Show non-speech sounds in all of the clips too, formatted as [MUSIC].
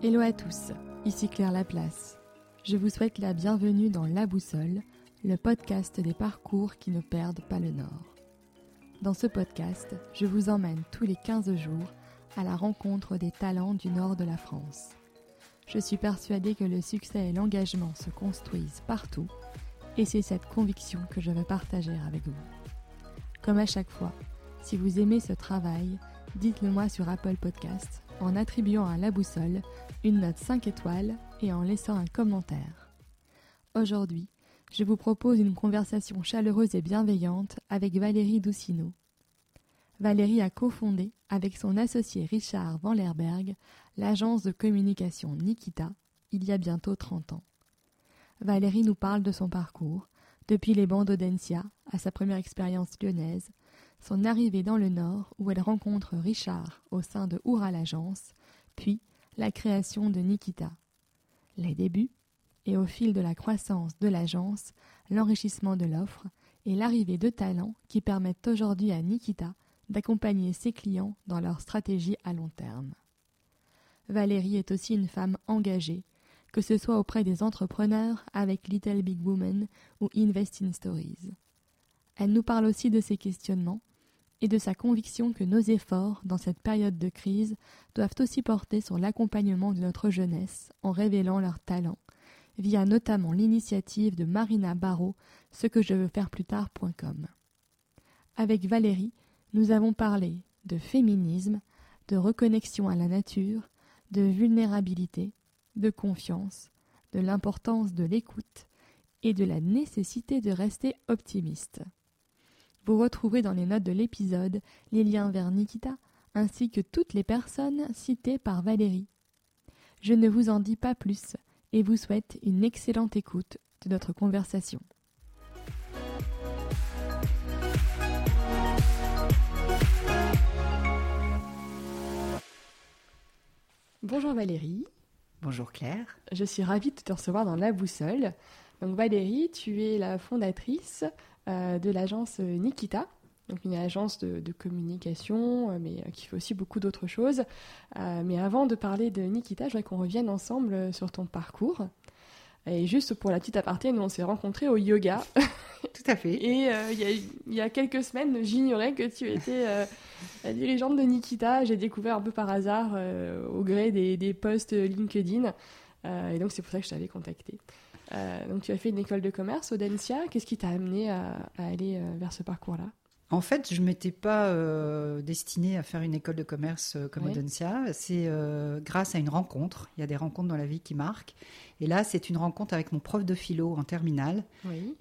Hello à tous, ici Claire Laplace. Je vous souhaite la bienvenue dans La Boussole, le podcast des parcours qui ne perdent pas le nord. Dans ce podcast, je vous emmène tous les 15 jours à la rencontre des talents du nord de la France. Je suis persuadée que le succès et l'engagement se construisent partout et c'est cette conviction que je veux partager avec vous. Comme à chaque fois, si vous aimez ce travail, dites-le moi sur Apple Podcast en attribuant à la boussole une note 5 étoiles et en laissant un commentaire. Aujourd'hui, je vous propose une conversation chaleureuse et bienveillante avec Valérie Doucineau. Valérie a cofondé, avec son associé Richard Van Lerberg, l'agence de communication Nikita il y a bientôt 30 ans. Valérie nous parle de son parcours, depuis les bancs d'Audencia à sa première expérience lyonnaise, son arrivée dans le Nord où elle rencontre Richard au sein de Oura l'agence, puis la création de Nikita. Les débuts, et au fil de la croissance de l'agence, l'enrichissement de l'offre et l'arrivée de talents qui permettent aujourd'hui à Nikita d'accompagner ses clients dans leur stratégie à long terme. Valérie est aussi une femme engagée, que ce soit auprès des entrepreneurs avec Little Big Woman ou Investing Stories. Elle nous parle aussi de ses questionnements et de sa conviction que nos efforts dans cette période de crise doivent aussi porter sur l'accompagnement de notre jeunesse en révélant leurs talents, via notamment l'initiative de Marina Barrault, ce que je veux faire tard.com. Avec Valérie, nous avons parlé de féminisme, de reconnexion à la nature, de vulnérabilité, de confiance, de l'importance de l'écoute et de la nécessité de rester optimiste. Vous retrouverez dans les notes de l'épisode les liens vers Nikita ainsi que toutes les personnes citées par Valérie. Je ne vous en dis pas plus et vous souhaite une excellente écoute de notre conversation. Bonjour Valérie. Bonjour Claire. Je suis ravie de te recevoir dans La Boussole. Donc Valérie, tu es la fondatrice de l'agence Nikita, donc une agence de, communication, euh, mais euh, qui fait aussi beaucoup d'autres choses. mais avant de parler de Nikita, je voudrais qu'on revienne ensemble sur ton parcours. Et juste pour la petite aparté, nous on s'est rencontrés au yoga. [LAUGHS] Tout à fait. Et il y, a quelques semaines, j'ignorais que tu étais la dirigeante de Nikita. J'ai découvert un peu par hasard au gré des, des posts LinkedIn. et donc c'est pour ça que je t'avais contacté. Euh, donc tu as fait une école de commerce, Audencia. Qu'est-ce qui t'a amené à, aller euh, vers ce parcours-là? En fait, je ne m'étais pas euh, destinée à faire une école de commerce comme Audencia. C'est grâce à une rencontre. Il y a des rencontres dans la vie qui marquent. Et là, c'est une rencontre avec mon prof de philo en terminale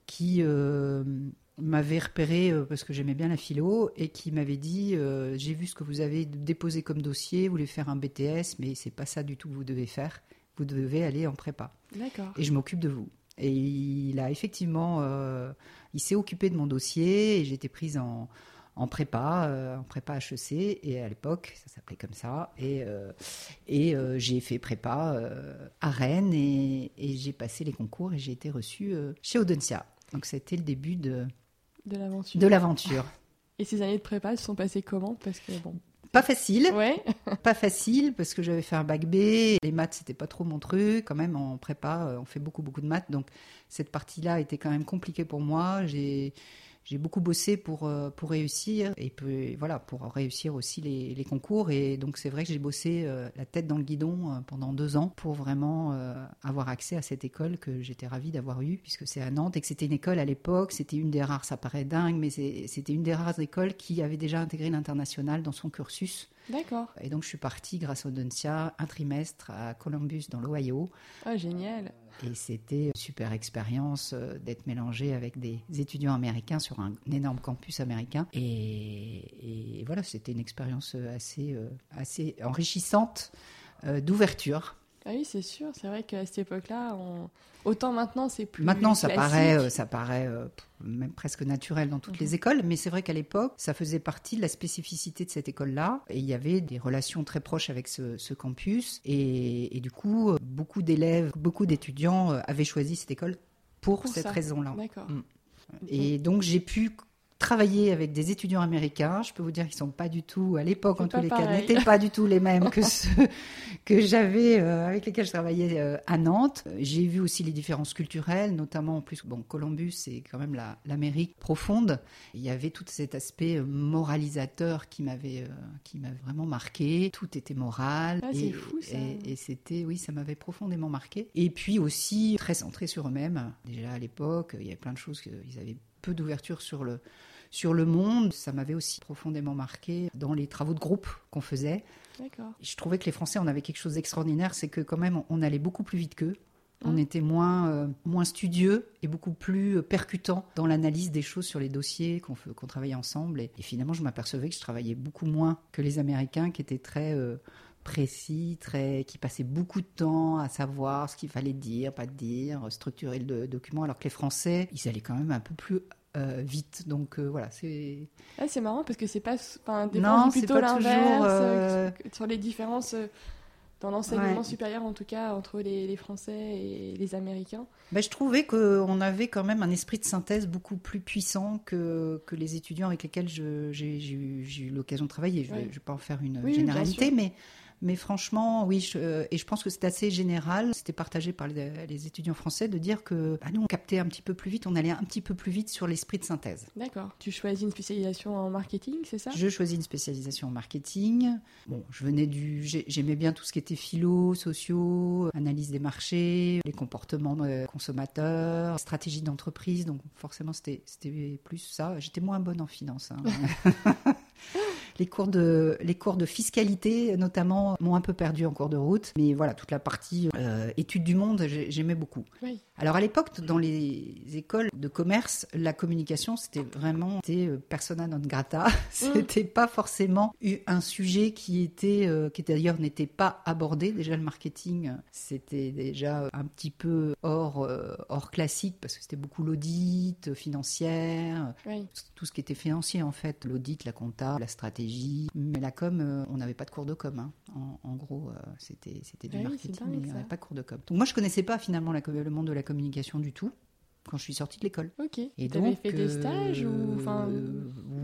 qui m'avait repéré parce que j'aimais bien la philo et qui m'avait dit J'ai vu ce que vous avez déposé comme dossier, vous voulez faire un BTS, mais c'est pas ça du tout que vous devez faire vous devez aller en prépa. D'accord. Et je m'occupe de vous. Et il a effectivement, euh, il s'est occupé de mon dossier et j'ai été prise en, en prépa, euh, en prépa HEC. Et à l'époque, ça s'appelait comme ça. Et, euh, et j'ai fait prépa à Rennes et, et j'ai passé les concours et j'ai été reçue chez Audencia. Donc c'était le début de, de l'aventure. De l'aventure. Et ces années de prépa se sont passées comment? Parce que bon, pas facile. Ouais. [LAUGHS] pas facile parce que j'avais fait un bac B. Les maths, c'était pas trop mon truc. Quand même, en prépa, euh, on fait beaucoup, beaucoup de maths. Donc, cette partie-là était quand même compliquée pour moi. J'ai j'ai beaucoup bossé pour, euh, pour réussir et voilà, pour réussir aussi les, les concours. Et donc, c'est vrai que j'ai bossé euh, la tête dans le guidon euh, pendant deux ans pour vraiment avoir accès à cette école que j'étais ravie d'avoir eue, puisque c'est à Nantes et que c'était une école à l'époque. C'était une des rares, ça paraît dingue, mais c'était une des rares écoles qui avait déjà intégré l'international dans son cursus. D'accord. Et donc, je suis partie grâce au Audencia un trimestre à Columbus, dans l'Ohio. Ah, génial. Et c'était une super expérience euh, d'être mélangée avec des étudiants américains sur un énorme campus américain. Et, voilà, c'était une expérience assez, euh, assez enrichissante euh, d'ouverture. Ah oui, c'est sûr. C'est vrai qu'à cette époque-là, on... autant maintenant, c'est plus. Maintenant, ça paraît, ça paraît même presque naturel dans toutes mhm. les écoles, mais c'est vrai qu'à l'époque, ça faisait partie de la spécificité de cette école-là. Et il y avait des relations très proches avec ce, campus. Et, du coup, beaucoup d'élèves, beaucoup d'étudiants euh, avaient choisi cette école pour, cette raison-là. D'accord. Mm. Et donc, j'ai pu travaillé avec des étudiants américains. Je peux vous dire qu'ils sont pas du tout, à l'époque en tous les cas, n'étaient pas du tout les mêmes [LAUGHS] que ceux que j'avais, euh, avec lesquels je travaillais euh, à Nantes. J'ai vu aussi les différences culturelles, notamment en plus, bon, Columbus, c'est quand même la- l'Amérique profonde. Il y avait tout cet aspect euh, moralisateur qui m'avait, euh, qui m'avait vraiment marqué. Tout était moral. Ah, c'est fou, ça. et- et c'était, oui, ça m'avait profondément marqué. Et puis aussi très centré sur eux-mêmes. Déjà à l'époque, il y avait plein de choses qu'ils avaient peu d'ouverture sur le sur le monde. Ça m'avait aussi profondément marqué dans les travaux de groupe qu'on faisait. Je trouvais que les Français, on avait quelque chose d'extraordinaire, c'est que quand même, on allait beaucoup plus vite qu'eux. On Mm. était moins, euh, moins studieux et beaucoup plus euh, percutant dans l'analyse des choses sur les dossiers qu'on travaillait ensemble. Et, et finalement, je m'apercevais que je travaillais beaucoup moins que les Américains qui étaient très euh, précis, très, qui passaient beaucoup de temps à savoir ce qu'il fallait dire, pas dire, structurer le document, alors que les Français, ils allaient quand même un peu plus euh, vite. Donc euh, voilà, c'est Ah, c'est marrant parce que c'est pas. Enfin, des Non, c'est plutôt toujours, euh, Sur les différences dans l'enseignement Ouais. supérieur, en tout cas, entre les, les Français et les Américains. Ben, je trouvais qu'on avait quand même un esprit de synthèse beaucoup plus puissant que, que les étudiants avec lesquels je- j'ai j'ai eu, j'ai eu l'occasion de travailler. Je ne vais pas en faire une Oui, généralité, mais, mais franchement, oui, je- euh, et je pense que c'est assez général, c'était partagé par les, les étudiants français de dire que bah, nous, on captait un petit peu plus vite, on allait un petit peu plus vite sur l'esprit de synthèse. D'accord. Tu choisis une spécialisation en marketing, c'est ça? Je choisis une spécialisation en marketing. Bon, je venais du, j'ai- j'aimais bien tout ce qui était philo, sociaux, analyse des marchés, les comportements de consommateurs, stratégie d'entreprise. Donc forcément, c'était, c'était plus ça. J'étais moins bonne en finance. hein. [LAUGHS] les cours de, les cours de fiscalité, notamment, m'ont un peu perdu en cours de route. Mais voilà, toute la partie euh, études du monde, j'ai- j'aimais beaucoup. Oui. Alors à l'époque, dans les écoles de commerce, la communication, c'était vraiment c'était, euh, persona non grata. [LAUGHS] C'était pas forcément un sujet qui était, euh, qui d'ailleurs n'était pas abordé. Déjà le marketing, c'était déjà un petit peu hors, euh, hors classique parce que c'était beaucoup l'audit, financière, Oui. tout ce qui était financier en fait, l'audit, la compta, la stratégie. Mais la com, euh, on n'avait pas de cours de com. hein. En, en gros, euh, c'était c'était du Ah marketing, mais il n'y ça. avait pas de cours de com. Donc moi, je connaissais pas finalement la, le monde de la communication du tout quand je suis sortie de l'école. Ok. Et T'avais donc, fait des euh, stages ou enfin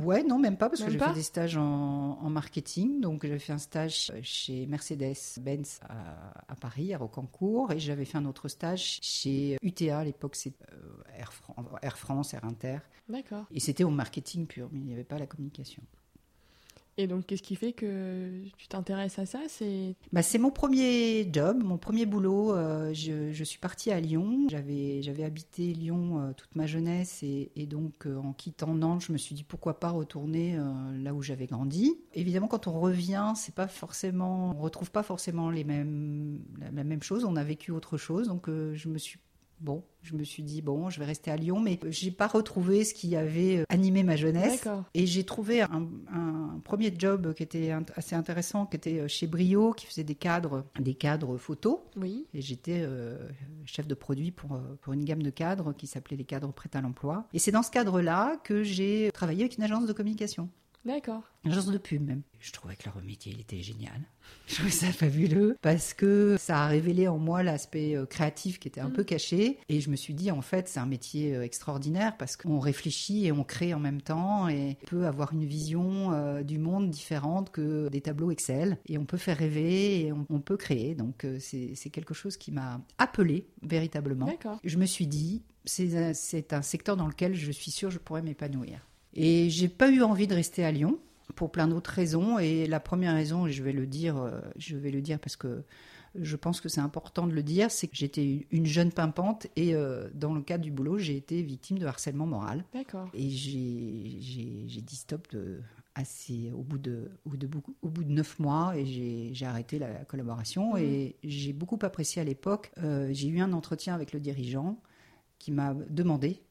Ouais, non, même pas, parce Même que j'ai fait des stages en, en marketing. Donc, j'avais fait un stage chez Mercedes-Benz à, à Paris, à Rocancourt, et j'avais fait un autre stage chez UTA. À l'époque, c'est Air France, Air Inter. D'accord. Et c'était au marketing pur, mais il n'y avait pas la communication. Et donc, qu'est-ce qui fait que tu t'intéresses à ça? C'est Bah, c'est mon premier job, mon premier boulot. Euh, je, suis partie à Lyon. J'avais, habité Lyon euh, toute ma jeunesse et, donc euh, en quittant Nantes, je me suis dit pourquoi pas retourner là où j'avais grandi. Évidemment, quand on revient, c'est pas forcément, on retrouve pas forcément les mêmes, la, la même chose. On a vécu autre chose, donc je me suis Bon, je me suis dit, bon, je vais rester à Lyon, mais j'ai pas retrouvé ce qui avait euh, animé ma jeunesse. Et j'ai trouvé un, un premier job qui était assez intéressant, qui était euh, chez Brio, qui faisait des cadres, des cadres photos. Oui. Et j'étais euh, chef de produit pour, pour une gamme de cadres qui s'appelait les cadres prêts à l'emploi. Et c'est dans ce cadre-là que j'ai travaillé avec une agence de communication. D'accord. Une agence de pub même. Je trouvais que leur métier, il était génial. [LAUGHS] Je trouvais ça fabuleux parce que ça a révélé en moi l'aspect euh, créatif qui était un Mm. peu caché. Et je me suis dit, en fait, c'est un métier euh, extraordinaire parce qu'on réfléchit et on crée en même temps et on peut avoir une vision euh, du monde différente que des tableaux Excel. Et on peut faire rêver et on, on peut créer. Donc, euh, c'est quelque chose qui m'a appelé véritablement. D'accord. Je me suis dit, c'est un- c'est un secteur dans lequel je suis sûre je pourrais m'épanouir. Et j'ai pas eu envie de rester à Lyon pour plein d'autres raisons. Et la première raison, je vais le dire, euh, je vais le dire parce que je pense que c'est important de le dire, c'est que j'étais une jeune pimpante et euh, dans le cadre du boulot, j'ai été victime de harcèlement moral. D'accord. Et j'ai- dit stop de, assez, au, bout de, au, bout de beaucoup- au bout de neuf mois et j'ai arrêté la collaboration. Mhm. Et j'ai beaucoup apprécié à l'époque. euh, j'ai eu un entretien avec le dirigeant qui m'a demandé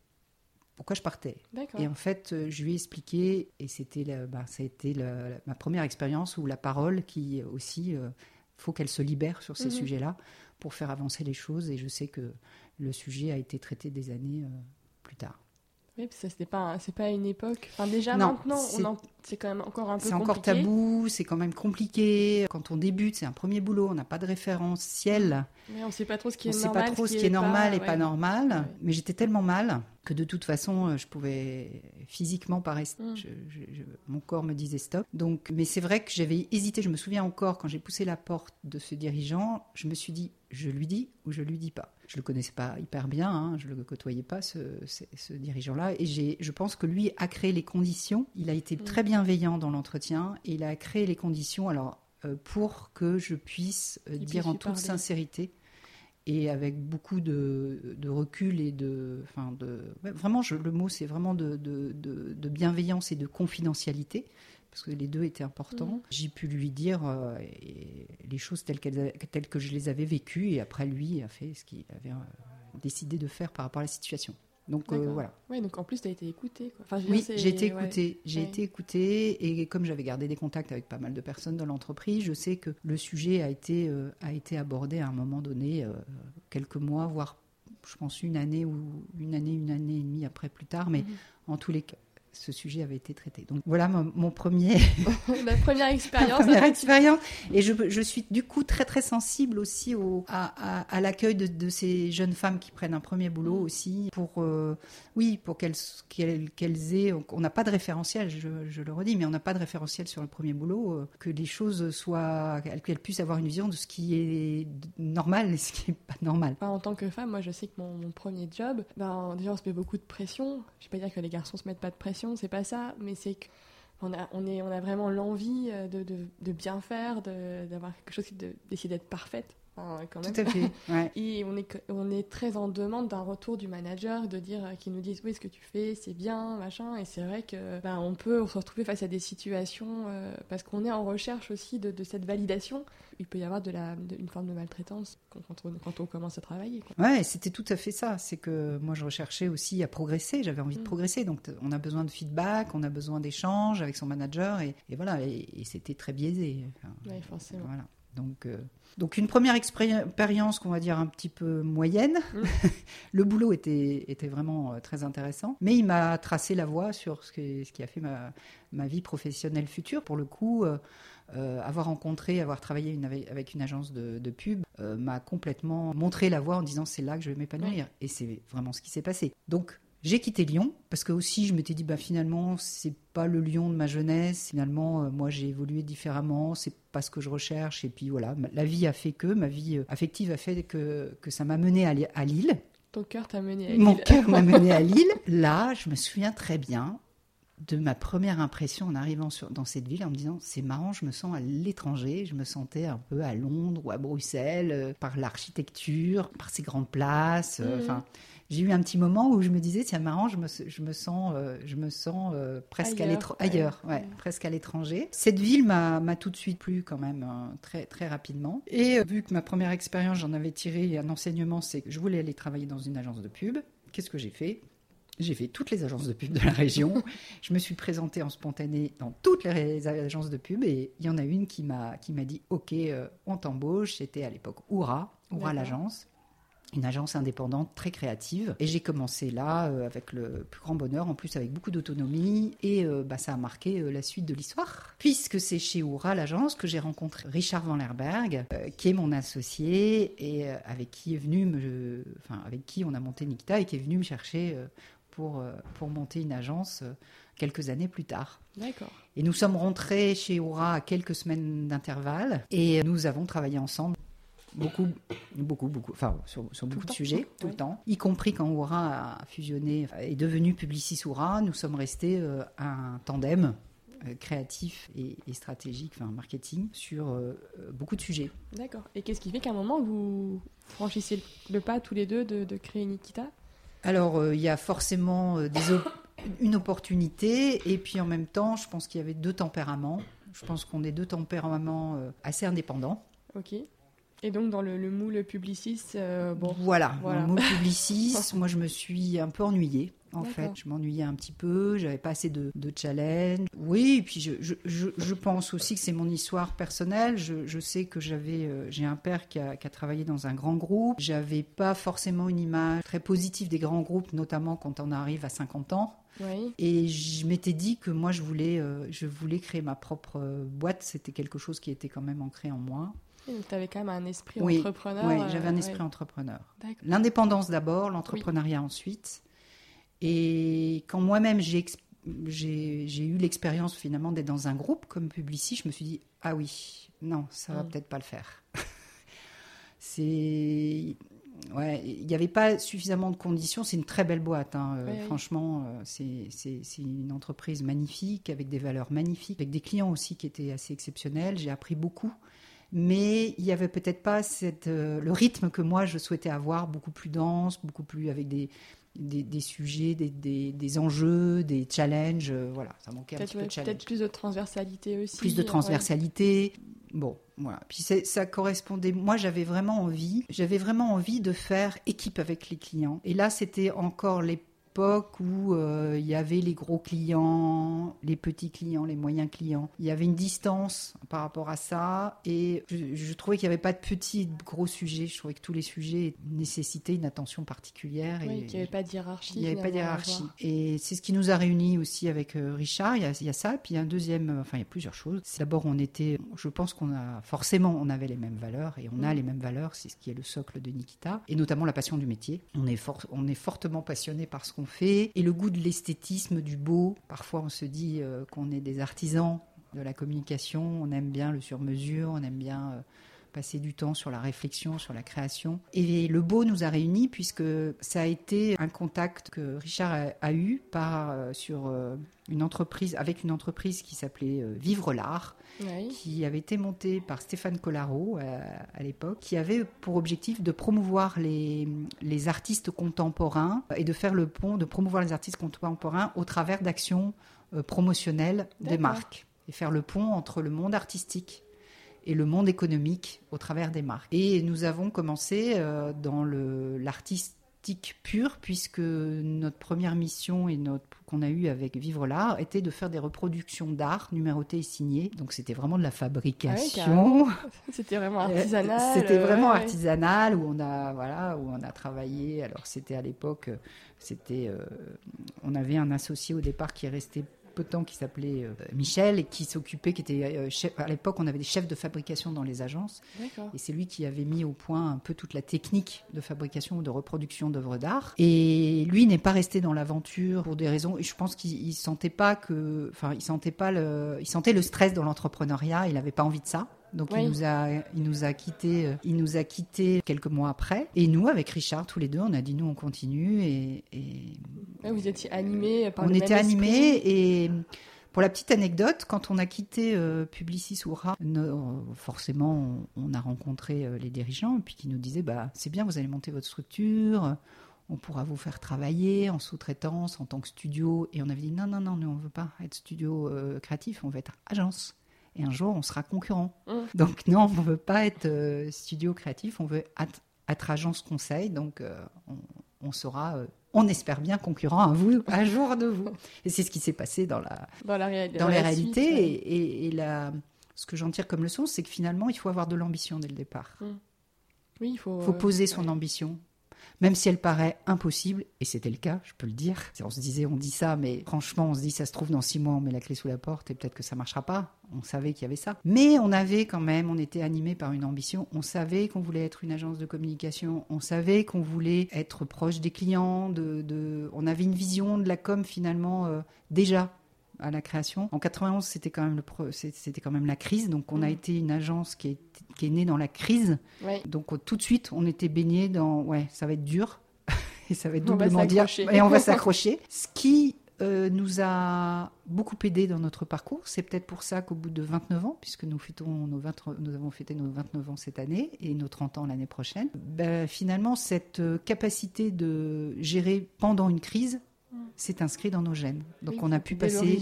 pourquoi je partais. Et en fait, euh, je lui ai expliqué, et c'était bah, ça a été la- la- ma première expérience où la parole, qui aussi, euh, faut qu'elle se libère sur ces Mhm. sujets-là pour faire avancer les choses. Et je sais que le sujet a été traité des années euh, plus tard. Oui, parce que c'était pas, c'est pas une époque. Enfin, déjà Non, maintenant, on en, c'est quand même encore un peu C'est encore tabou, c'est quand même compliqué. Quand on débute, c'est un premier boulot, on n'a pas de référentiel. Mais on ne sait pas trop ce qui est on normal. sait pas trop ce qui est, normal et pas normal. Mais j'étais tellement mal que de toute façon, je pouvais physiquement pas rester. Mm. mon corps me disait stop. Donc, mais c'est vrai que j'avais hésité. Je me souviens encore quand j'ai poussé la porte de ce dirigeant, je me suis dit, je lui dis ou je lui dis pas. Je le connaissais pas hyper bien, hein, je le côtoyais pas ce, ce, dirigeant-là, et je pense que lui a créé les conditions. Il a été mm. très bienveillant dans l'entretien et il a créé les conditions. Alors euh, pour que je puisse euh, dire en toute sincérité et avec beaucoup de, de recul et de, enfin de, vraiment, je, le mot c'est vraiment de, de, de, bienveillance et de confidentialité parce que les deux étaient importants. Mm. J'ai pu lui dire euh, les choses telles, telles, que je les avais vécues, et après lui a fait ce qu'il avait euh, décidé de faire par rapport à la situation. Donc euh, voilà. Oui, donc en plus, tu as été écouté. oui, j'ai été écoutée. J'ai été écoutée et comme j'avais gardé des contacts avec pas mal de personnes dans l'entreprise, je sais que le sujet a été, a été abordé à un moment donné, quelques mois, voire je pense une année ou une année, une année et demie après plus tard, mais mm-hmm. en tous les cas, ce sujet avait été traité. Donc voilà mon, premier. [LAUGHS] La première [LAUGHS] expérience. première expérience. Et je, je, suis du coup très très sensible aussi au, à, à, l'accueil de, de, ces jeunes femmes qui prennent un premier boulot mm. aussi pour euh, oui pour qu'elles qu'elles aient. On n'a pas de référentiel, je, je, le redis, mais on n'a pas de référentiel sur le premier boulot. Euh, que les choses soient qu'elles puissent avoir une vision de ce qui est normal et ce qui est pas normal. En tant que femme, moi je sais que mon, mon premier job, ben déjà on se met beaucoup de pression. Je vais pas dire que les garçons se mettent pas de pression c'est pas ça, mais c'est qu'on a, vraiment l'envie euh, de, de, bien faire, d'avoir quelque chose, d'essayer d'être parfaite. Quand même. Tout à fait. [LAUGHS] Et on est, on est très en demande d'un retour du manager, de dire, euh, qu'il nous dise oui, ce que tu fais, c'est bien, machin. Et c'est vrai que ben, on peut se retrouver face à des situations euh, parce qu'on est en recherche aussi de, de cette validation il peut y avoir de la, une forme de maltraitance quand on, quand on commence à travailler. Quoi. Ouais, c'était tout à fait ça. C'est que moi, je recherchais aussi à progresser. J'avais envie de mm. progresser. Donc, on a besoin de feedback, on a besoin d'échanges avec son manager. Et, voilà, et, c'était très biaisé. oui, forcément. Voilà. Donc, euh, donc une première expérience qu'on va dire un petit peu moyenne. Mm. [LAUGHS] le boulot était, était vraiment euh, très intéressant, mais il m'a tracé la voie sur ce qui, ce qui a fait ma, ma vie professionnelle future. Pour le coup, euh, avoir rencontré, avoir travaillé avec une agence de, pub euh, m'a complètement montré la voie en disant c'est là que je vais m'épanouir. Et c'est vraiment ce qui s'est passé. Donc j'ai quitté Lyon parce que aussi je m'étais dit bah finalement c'est pas le Lyon de ma jeunesse. Finalement euh, moi j'ai évolué différemment, c'est pas ce que je recherche. Et puis voilà, la vie a fait que, ma vie affective a fait que, que ça m'a mené à, Lille. Ton cœur t'a mené à Lille. Mon cœur m'a mené à [LAUGHS] Lille. Là, je me souviens très bien de ma première impression en arrivant sur, dans cette ville en me disant c'est marrant, je me sens à l'étranger, je me sentais un peu à Londres ou à Bruxelles euh, par l'architecture, par ces grandes places. Euh, mmh. J'ai eu un petit moment où je me disais tiens marrant, je me, je me sens, je me sens euh, presque ailleurs, à ailleurs, ouais, mmh. presque à l'étranger. Cette ville m'a tout de suite plu quand même hein, très très rapidement. Et vu que ma première expérience, j'en avais tiré un enseignement, c'est que je voulais aller travailler dans une agence de pub. Qu'est-ce que j'ai fait? J'ai fait toutes les agences de pub de la région. je me suis présentée en spontané dans toutes les agences de pub et il y en a une qui m'a qui m'a dit OK, euh, on t'embauche. C'était à l'époque Oura, Oura l'agence une agence indépendante très créative. Et j'ai commencé là euh, avec le plus grand bonheur, en plus avec beaucoup d'autonomie. Et euh, bah, ça a marqué euh, la suite de l'histoire. Puisque c'est chez Oura, l'agence, que j'ai rencontré Richard Van Lerberg, qui est mon associé et avec qui est venu me, enfin, avec qui on a monté Nikita et qui est venu me chercher pour, pour monter une agence quelques années plus tard. D'accord. Et nous sommes rentrés chez Oura à quelques semaines d'intervalle et nous avons travaillé ensemble beaucoup, beaucoup, beaucoup, enfin sur, beaucoup de sujets, tout le temps, y compris quand Oura a fusionné, est devenu Publicis Oura, nous sommes restés euh, un tandem euh, créatif et, stratégique, enfin marketing, sur euh, beaucoup de sujets. D'accord. Et qu'est-ce qui fait qu'à un moment vous franchissez le pas tous les deux de, créer Nikita? Alors il y a forcément des une opportunité et puis en même temps, je pense qu'il y avait deux tempéraments. Je pense qu'on est deux tempéraments assez indépendants. Ok. Et donc dans le, moule publiciste, euh, bon. Voilà, dans le moule [LAUGHS] publiciste, moi je me suis un peu ennuyée. en fait. Je m'ennuyais un petit peu, j'avais pas assez de, de challenge. Oui, et puis je, je, je, je pense aussi que c'est mon histoire personnelle. Je, je sais que j'avais, euh, j'ai un père qui a, qui a travaillé dans un grand groupe. J'avais pas forcément une image très positive des grands groupes, notamment quand on arrive à 50 ans. Oui. Et je m'étais dit que moi, je voulais, euh, je voulais créer ma propre boîte. C'était quelque chose qui était quand même ancré en moi. Donc, tu avais quand même un esprit Oui, entrepreneur. Oui, euh, j'avais un esprit ouais. entrepreneur. L'indépendance d'abord, l'entrepreneuriat ensuite. Et quand moi-même j'ai eu l'expérience finalement d'être dans un groupe comme Publicis, je me suis dit ah oui, non, ça va Mm. peut-être pas le faire. [LAUGHS] C'est ouais, il n'y avait pas suffisamment de conditions. C'est une très belle boîte, hein. Euh, Oui, franchement, euh, c'est une entreprise magnifique avec des valeurs magnifiques, avec des clients aussi qui étaient assez exceptionnels. J'ai appris beaucoup. Mais il n'y avait peut-être pas cette, euh, le rythme que moi je souhaitais avoir, beaucoup plus dense, beaucoup plus avec des, des, des sujets, des, des, des enjeux, des challenges. euh, voilà, ça manquait un petit peu de challenge. peut-être plus de transversalité aussi. Plus de ouais. transversalité. Bon, voilà. Puis ça correspondait. Moi, j'avais vraiment envie. J'avais vraiment envie de faire équipe avec les clients. Et là, c'était encore l'époque où euh, il y avait les gros clients, les petits clients, les moyens clients. Il y avait une distance par rapport à ça. Et je, je trouvais qu'il n'y avait pas de petits et de gros sujets. Je trouvais que tous les sujets nécessitaient une attention particulière. Oui, et, qu'il n'y avait pas de hiérarchie. il n'y avait pas de hiérarchie. Et c'est ce qui nous a réunis aussi avec euh, Richard. Il y, a, il y a ça. Puis il y a un deuxième, euh, enfin il y a plusieurs choses. D'abord, on était, je pense qu'on a, forcément, on avait les mêmes valeurs et on a Mhm. les mêmes valeurs. C'est ce qui est le socle de Nikita. Et notamment la passion du métier. On est, on est fortement passionné par ce qu'on fait. Et le goût de l'esthétisme, du beau. Parfois, on se dit euh, qu'on est des artisans de la communication. On aime bien le sur-mesure. On aime bien. Passer du temps sur la réflexion, sur la création. Et le beau nous a réunis puisque ça a été un contact que Richard a, a eu par, euh, sur euh, une entreprise, avec une entreprise qui s'appelait euh, Vivre l'Art, Oui. qui avait été montée par Stéphane Collaro euh, à l'époque, qui avait pour objectif de promouvoir les, les artistes contemporains et de faire le pont, de promouvoir les artistes contemporains au travers d'actions promotionnelles des marques et faire le pont entre le monde artistique et le monde économique au travers des marques. Et nous avons commencé euh, dans le- l'artistique pur, puisque notre première mission et notre qu'on a eue avec Vivre l'Art était de faire des reproductions d'art numérotées et signées. Donc c'était vraiment de la fabrication. [LAUGHS] C'était vraiment Euh, artisanal. C'était euh, vraiment ouais, artisanal où on a voilà où on a travaillé. Alors c'était à l'époque, c'était euh, on avait un associé au départ qui est resté peu de temps qui s'appelait euh, Michel et qui s'occupait qui était euh, chef- à l'époque on avait des chefs de fabrication dans les agences et c'est lui qui avait mis au point un peu toute la technique de fabrication ou de reproduction d'œuvres d'art. Et lui n'est pas resté dans l'aventure pour des raisons. Et je pense qu'il il sentait pas que, enfin, il sentait pas le, il sentait le stress dans l'entrepreneuriat. Il n'avait pas envie de ça. Donc Oui. il nous a, il nous a quitté, euh, il nous a quitté quelques mois après. Et nous, avec Richard, tous les deux, on a dit nous on continue et, vous étiez animés par on le était même animés et pour la petite anecdote, quand on a quitté euh, Publicis Oura, no- forcément on, on a rencontré euh, les dirigeants et puis qui nous disaient bah c'est bien vous allez monter votre structure, on pourra vous faire travailler en sous-traitance en tant que studio et on avait dit non non non nous on veut pas être studio euh, créatif, on veut être agence. Et un jour, on sera concurrent. Mm. Donc non, on veut pas être euh, studio créatif, on veut être, agence conseil. Donc euh, on, on sera, euh, on espère bien concurrent à vous, un jour de vous. Et c'est ce qui s'est passé dans la, Dans la, réa- dans la les suite, réalités. ouais. Et, et- et la, ce que j'en tire comme leçon, c'est que finalement, il faut avoir de l'ambition dès le départ. Oui, il faut. Poser son ouais. ambition. Même si elle paraît impossible, et c'était le cas, je peux le dire. On se disait, on dit ça, mais franchement, on se dit, ça se trouve, dans six mois, on met la clé sous la porte et peut-être que ça marchera pas. On savait qu'il y avait ça. Mais on avait quand même, on était animé par une ambition. On savait qu'on voulait être une agence de communication. On savait qu'on voulait être proche des clients. On avait une vision de la com finalement euh, déjà à la création. En 91, c'était quand même le c'était quand même la crise. Donc on a Mm. été une agence qui est, qui est née dans la crise. Ouais. Donc euh, tout de suite, on était baigné dans ouais, ça va être dur [LAUGHS] et ça va être va doublement dur s'accrocher. et on va [LAUGHS] s'accrocher. Ce qui euh, nous a beaucoup aidé dans notre parcours, c'est peut-être pour ça qu'au bout de 29 ans, puisque nous fêtons nos 20 nous avons fêté nos 29 ans cette année et nos 30 ans l'année prochaine, ben, finalement cette euh, capacité de gérer pendant une crise S'est inscrit dans nos gènes. Donc Oui, on a pu dès passer.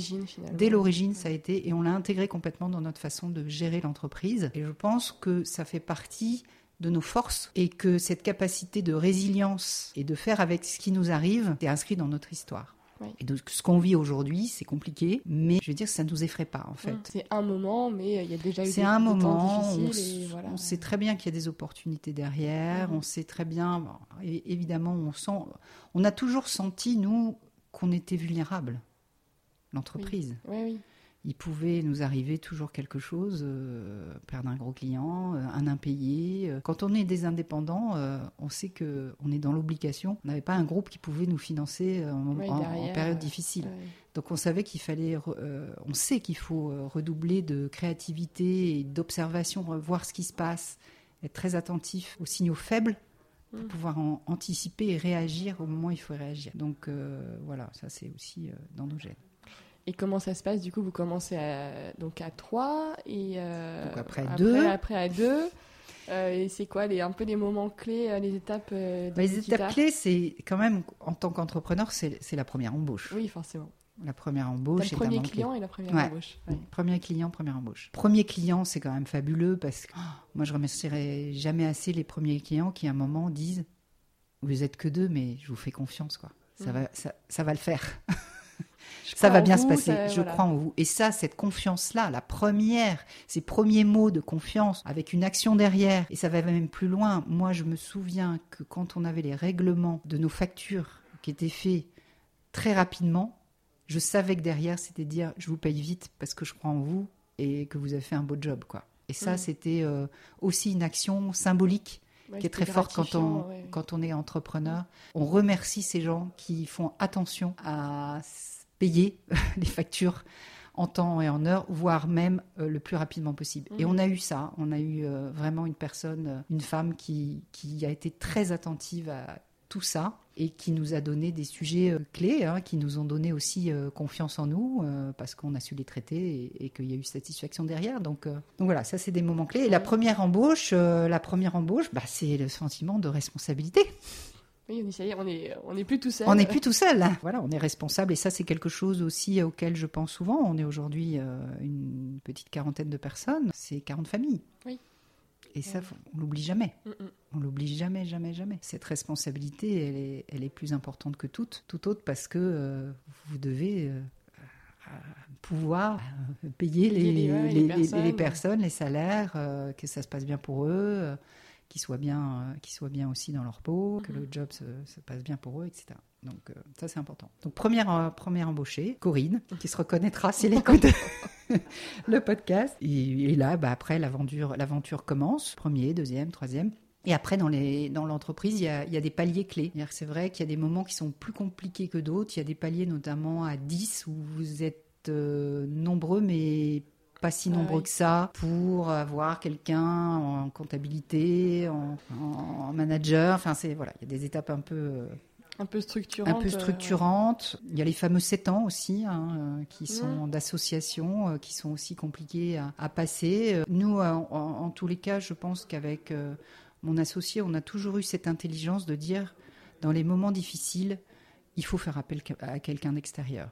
Dès l'origine, ça a été, et on l'a intégré complètement dans notre façon de gérer l'entreprise. Et je pense que ça fait partie de nos forces et que cette capacité de résilience et de faire avec ce qui nous arrive est inscrit dans notre histoire. Oui. Et donc ce qu'on vit aujourd'hui, c'est compliqué, mais je veux dire, ça ne nous effraie pas en fait. C'est un moment, mais il y a déjà eu des, C'est un des temps moment, on, difficiles. et s- voilà. on sait très bien qu'il y a des opportunités derrière, Mhm. on sait très bien, bon, évidemment, on sent, on a toujours senti, nous, qu'on était vulnérable, l'entreprise. Oui, oui. Il pouvait nous arriver toujours quelque chose, euh, perdre un gros client, euh, un impayé. Euh, Quand on est des indépendants, euh, on sait que on est dans l'obligation. On n'avait pas un groupe qui pouvait nous financer en, Oui, en- en derrière, période difficile. Ouais. Donc on savait qu'il fallait, on sait qu'il faut redoubler de créativité et d'observation, voir ce qui se passe, être très attentif aux signaux faibles pour Mm. pouvoir en- anticiper et réagir au moment où il faut réagir. Donc euh, voilà, ça c'est aussi euh, dans nos gènes. Et comment ça se passe Du coup, vous commencez à, donc à 3 et euh, Donc après à deux. Après à 2. et c'est quoi les, un peu les moments clés, euh, les étapes euh, Bah, les étapes clés, c'est quand même, en tant qu'entrepreneur, c'est la première embauche. Oui, forcément. La première embauche le est premier clé. client et la première Ouais. embauche. Ouais. Premier client, première embauche. Premier client, c'est quand même fabuleux parce que oh, moi, je remercierai jamais assez les premiers clients qui, à un moment, disent Vous êtes que deux, mais je vous fais confiance, quoi. Ça, Mhm. va, ça, ça va le faire. [LAUGHS] Ça va en bien vous, se passer. ça- je voilà. crois en vous. Et ça, cette confiance-là, la première, ces premiers mots de confiance avec une action derrière, et ça va même plus loin. Moi, je me souviens que quand on avait les règlements de nos factures qui étaient faits très rapidement, je savais que derrière, c'était dire je vous paye vite parce que je crois en vous et que vous avez fait un beau job, quoi. Et ça, Mhm. c'était euh, aussi une action symbolique Ouais, qui est très forte quand on, ouais. quand on est entrepreneur. On remercie ces gens qui font attention à payer [LAUGHS] les factures en temps et en heure, voire même euh, le plus rapidement possible. Et Mhm. on a eu ça, on a eu euh, vraiment une personne, euh, une femme qui, qui a été très attentive à tout ça et qui nous a donné des sujets euh, clés, hein, qui nous ont donné aussi euh, confiance en nous euh, parce qu'on a su les traiter et, et qu'il y a eu satisfaction derrière. Donc, donc voilà, ça c'est des moments clés. Et la première embauche, la première embauche, bah, c'est le sentiment de responsabilité. Oui, on dit ça y est, on est, on est plus tout seul. On n'est plus tout seul. Voilà, on est responsable et ça c'est quelque chose aussi auquel je pense souvent. On est aujourd'hui euh, une petite quarantaine de personnes, c'est 40 familles. Oui. Et ça, on l'oublie jamais. Mm, mm. On l'oublie jamais, jamais, jamais. Cette responsabilité, elle est, elle est plus importante que toute, toute autre parce que euh, vous devez euh, euh, pouvoir euh, payer les, Payer les- ouais, les les- les- personnes. les personnes, les salaires, euh, que ça se passe bien pour eux, euh, qu'ils soient bien, euh, qu'ils soient bien aussi dans leur peau, que Mhm. le job se, se passe bien pour eux, etc. Donc euh, ça c'est important. Donc première euh, première embauchée, Corinne, qui se reconnaîtra si elle écoute [LAUGHS] le podcast. Et, et là, bah, après l'aventure l'aventure commence, premier, deuxième, troisième. Et après, dans les- dans l'entreprise, il y a, il y a des paliers clés. C'est-à-dire que C'est vrai qu'il y a des moments qui sont plus compliqués que d'autres. Il y a des paliers notamment à 10 où vous êtes euh, nombreux, mais pas si nombreux oui. que ça pour avoir quelqu'un en comptabilité, en, manager. Enfin, c'est voilà, il y a des étapes un peu Un peu structurante. un peu euh, structurantes. Il y a les fameux 7 ans aussi, hein, euh, qui Mmh. sont d'associations, euh, qui sont aussi compliqués à, à passer. Nous, en, en tous les cas, je pense qu'avec mon associé, on a toujours eu cette intelligence de dire, dans les moments difficiles, il faut faire appel à quelqu'un d'extérieur.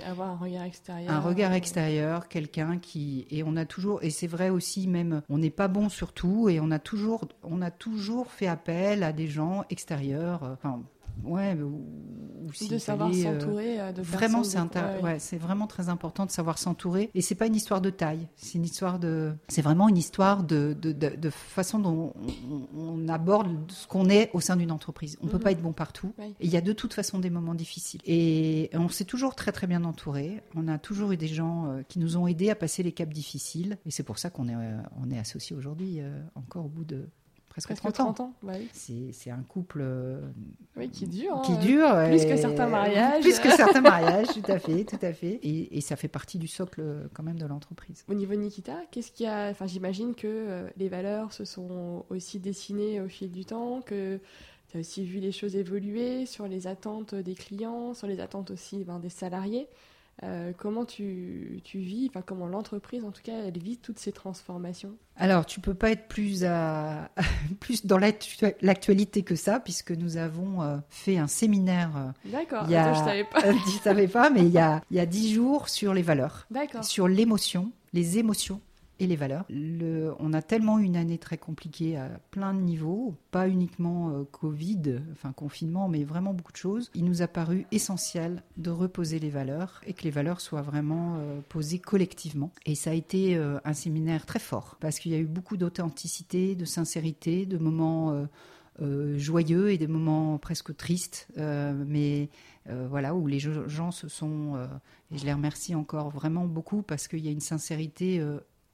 Avoir un regard extérieur. Un regard euh, extérieur, quelqu'un qui et on a toujours et c'est vrai aussi même on n'est pas bon sur tout et on a toujours on a toujours fait appel à des gens extérieurs. euh, Enfin, ouais, ou, ou s'il De savoir euh, s'entourer euh, Vraiment, c'est ouais, vraiment très important de savoir s'entourer. Et c'est pas une histoire de taille, c'est une histoire de, c'est vraiment une histoire de, de, de, de façon dont on, on aborde ce qu'on est au sein d'une entreprise. On peut Mhm. pas être bon partout. Et il y a de toute façon des moments difficiles. Et on s'est toujours très très bien entouré. On a toujours eu des gens euh, qui nous ont aidés à passer les caps difficiles. Et c'est pour ça qu'on est, on est associés aujourd'hui, encore au bout de presque, Presque 30 30 ans. ans. Bah oui. C'est, c'est un couple euh, Oui, qui dure. hein, qui euh, dure. plus et- que certains mariages. Plus que certains mariages, [LAUGHS] tout à fait, tout à fait. Et, et ça fait partie du socle euh, quand même de l'entreprise. Au niveau de Nikita, qu'est-ce qu'il y a Enfin, j'imagine que euh, les valeurs se sont aussi dessinées au fil du temps, que tu as aussi vu les choses évoluer sur les attentes des clients, sur les attentes aussi ben, des salariés. Euh, comment tu, tu vis, enfin comment l'entreprise en tout cas, elle vit toutes ces transformations? Alors, tu peux pas être plus, à, [LAUGHS] plus dans l'actu- l'actualité que ça, puisque nous avons euh, fait un séminaire, euh, D'accord, Il y a- attends, je savais pas. [LAUGHS] tu savais pas, mais il y a, il y a 10 jours sur les valeurs, sur l'émotion, les émotions les valeurs. Le, on a tellement une année très compliquée à plein de niveaux, pas uniquement euh, Covid, enfin confinement, mais vraiment beaucoup de choses. Il nous a paru essentiel de reposer les valeurs et que les valeurs soient vraiment euh, posées collectivement. Et ça a été euh, un séminaire très fort parce qu'il y a eu beaucoup d'authenticité, de sincérité, de moments joyeux et des moments presque tristes, mais voilà où les gens se sont et je les remercie encore vraiment beaucoup parce qu'il y a une sincérité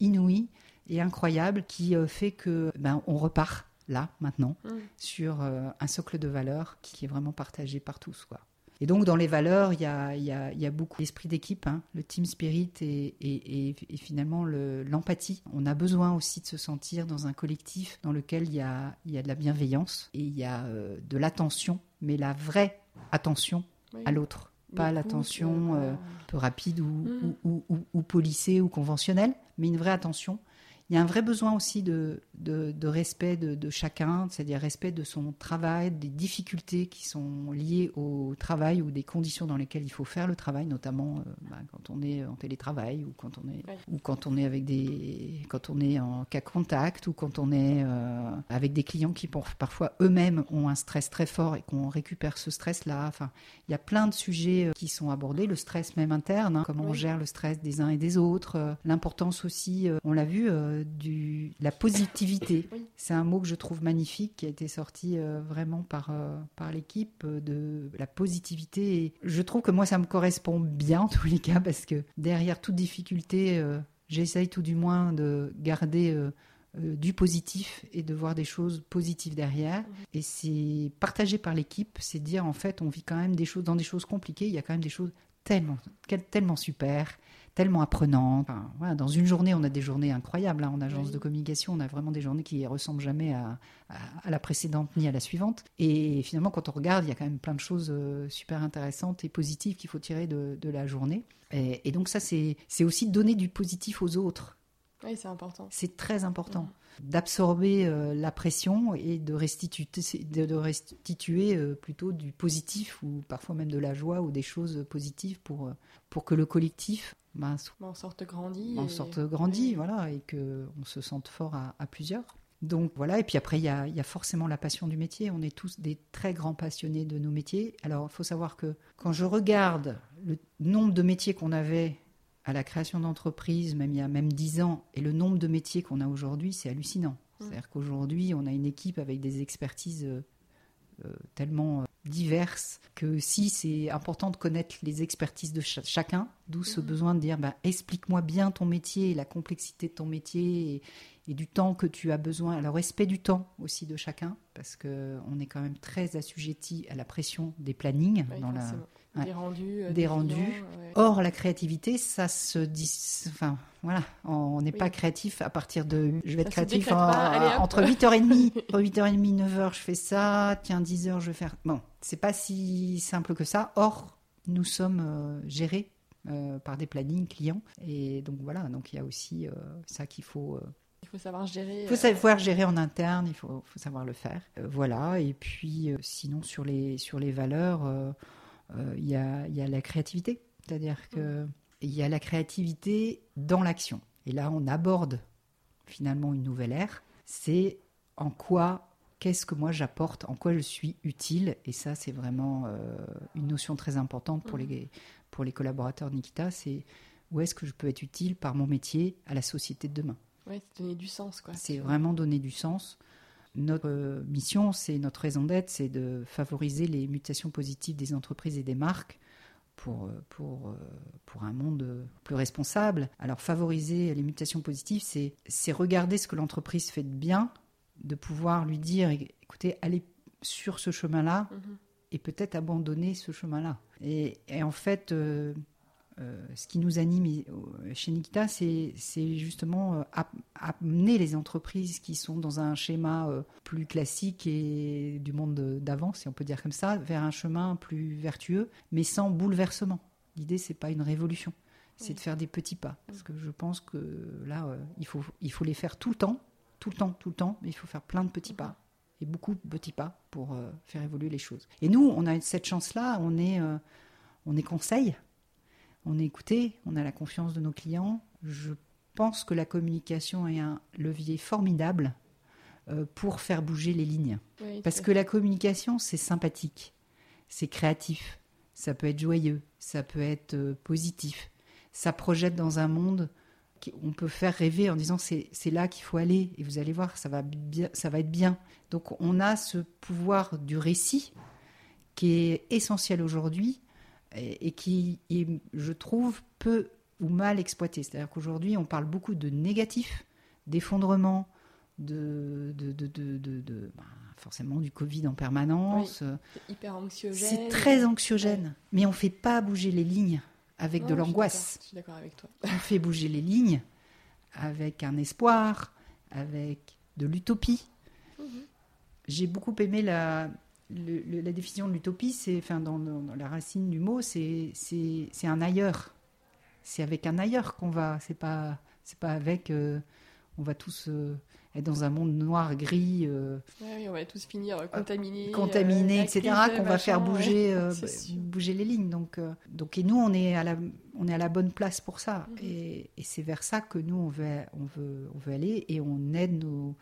inouïe et incroyable qui euh, fait que ben, on repart là maintenant mm. sur euh, un socle de valeurs qui est vraiment partagé par tous quoi. Et donc dans les valeurs, il y a, y a, y a beaucoup l'esprit d'équipe, hein, le team spirit et, et, et, finalement l'empathie. on a besoin aussi de se sentir dans un collectif dans lequel il y a, y a de la bienveillance et il y a euh, de l'attention, mais la vraie attention à l'autre pas l'attention euh, un peu rapide mm. ou, ou, ou, polissée ou conventionnelle, mais une vraie attention il y a un vrai besoin aussi de, de, respect de, chacun, c'est-à-dire respect de son travail, des difficultés qui sont liées au travail ou des conditions dans lesquelles il faut faire le travail, notamment euh, bah, quand on est en télétravail ou quand on est ou quand on est avec des quand on est en cas contact ou quand on est euh, avec des clients qui parfois eux-mêmes ont un stress très fort et qu'on récupère ce stress-là. Enfin, il y a plein de sujets euh, qui sont abordés, le stress même interne, hein, comment on gère le stress des uns et des autres, l'importance aussi, on l'a vu du, la positivité. C'est un mot que je trouve magnifique, qui a été sorti euh, vraiment par, euh, par l'équipe, euh, de la positivité. Et je trouve que moi, ça me correspond bien [LAUGHS] en tous les cas, parce que derrière toute difficulté, j'essaye tout du moins de garder du positif et de voir des choses positives derrière. Et c'est partagé par l'équipe, c'est dire en fait, on vit quand même des choses, dans des choses compliquées, il y a quand même des choses tellement, tellement super tellement apprenante. dans une journée, on a des journées incroyables. Hein. En agence de communication, on a vraiment des journées qui ne ressemblent jamais à, la précédente ni à la suivante. Et finalement, quand on regarde, il y a quand même plein de choses euh, super intéressantes et positives qu'il faut tirer de, la journée. Et, donc ça, c'est aussi donner du positif aux autres. Oui, c'est important. C'est très important. Mm. D'absorber euh, la pression et de restituer, de, restituer euh, plutôt du positif ou parfois même de la joie ou des choses positives pour, pour que le collectif ben, on sorte grandi. On sorte grandi, voilà, et qu'on se sente fort à, plusieurs. Donc voilà, et puis après, il y a, forcément la passion du métier. On est tous des très grands passionnés de nos métiers. Alors, il faut savoir que quand je regarde le nombre de métiers qu'on avait à la création d'entreprises, même il y a même dix ans, et le nombre de métiers qu'on a aujourd'hui, c'est hallucinant. Mmh. C'est-à-dire qu'aujourd'hui, on a une équipe avec des expertises euh, euh, tellement diverses que si c'est important de connaître les expertises de chacun, d'où ce mhm. besoin de dire bah, explique-moi bien ton métier, la complexité de ton métier et, du temps que tu as besoin. Alors respect du temps aussi de chacun parce que on est quand même très assujetti à la pression des plannings dans la des rendus. Euh, des, rendus. Or, la créativité, ça se dit. Enfin, voilà, on n'est pas créatif à partir de. Je vais être créatif entre 8h30, 8h30, 9h, je fais ça. Tiens, 10h, je vais faire. Bon, c'est pas si simple que ça. Or, nous sommes euh, gérés euh, par des plannings clients. Et donc, voilà, donc il y a aussi ça qu'il faut. Il faut savoir gérer. Il faut savoir gérer en interne, il faut, faut savoir le faire. voilà, et puis sinon sur les, sur les valeurs, il y, a, la créativité. C'est-à-dire qu'il y a la créativité dans l'action. Et là, on aborde finalement une nouvelle ère. C'est en quoi, qu'est-ce que moi j'apporte, en quoi je suis utile. Et ça, c'est vraiment euh, une notion très importante pour, les, pour les collaborateurs Nikita. C'est où est-ce que je peux être utile par mon métier à la société de demain. Oui, c'est donner du sens. C'est vraiment donner du sens. Notre euh, mission, c'est notre raison d'être, c'est de favoriser les mutations positives des entreprises et des marques pour, euh, pour, euh, pour un monde plus responsable. Alors favoriser les mutations positives, c'est, c'est regarder ce que l'entreprise fait de bien, de pouvoir lui dire, écoutez, allez sur ce chemin-là mhm. et peut-être abandonner ce chemin-là. Et, et en fait, euh, ce qui nous anime chez Nikita, c'est justement euh, amener les entreprises qui sont dans un schéma euh, plus classique et du monde d'avant, si on peut dire comme ça, vers un chemin plus vertueux, mais sans bouleversement. L'idée, c'est pas une révolution, c'est de faire des petits pas. Parce que je pense que là, il, faut, il faut les faire tout le temps, tout le temps, tout le temps, mais il faut faire plein de petits pas et beaucoup de petits pas pour faire évoluer les choses. Et nous, on a cette chance-là, on est, on est conseil on est écouté, on a la confiance de nos clients. Je pense que la communication est un levier formidable euh, pour faire bouger les lignes. Oui, Parce que la communication, c'est sympathique, c'est créatif, ça peut être joyeux, ça peut être euh, positif, ça projette dans un monde qu'on peut faire rêver en disant c'est c'est là qu'il faut aller et vous allez voir, ça va, bien, ça va être bien. Donc on a ce pouvoir du récit qui est essentiel aujourd'hui et, et qui, est, je trouve, peu ou mal exploité. C'est-à-dire qu'aujourd'hui, on parle beaucoup de négatif, d'effondrement, de, de, de, de, ben, forcément du Covid en permanence. C'est hyper anxiogène. C'est très anxiogène, mais on fait pas bouger les lignes avec Non, de l'angoisse. Je suis d'accord avec toi. On fait bouger les lignes avec un espoir, avec de l'utopie. Mhm. J'ai beaucoup aimé la, la définition de l'utopie, c'est, enfin, dans, la racine du mot, c'est un ailleurs. C'est avec un ailleurs qu'on va. C'est pas, c'est pas avec. euh, on va tous euh, être dans un monde noir, gris, euh, oui, on va tous finir euh, contaminés. contaminés, etc., qu'on va faire bouger, sûr. bouger les lignes. Donc, donc, et nous, on est à la, on est à la bonne place pour ça. Mhm. Et, et c'est vers ça que nous, on veut, on veut, on veut aller et on aide nos,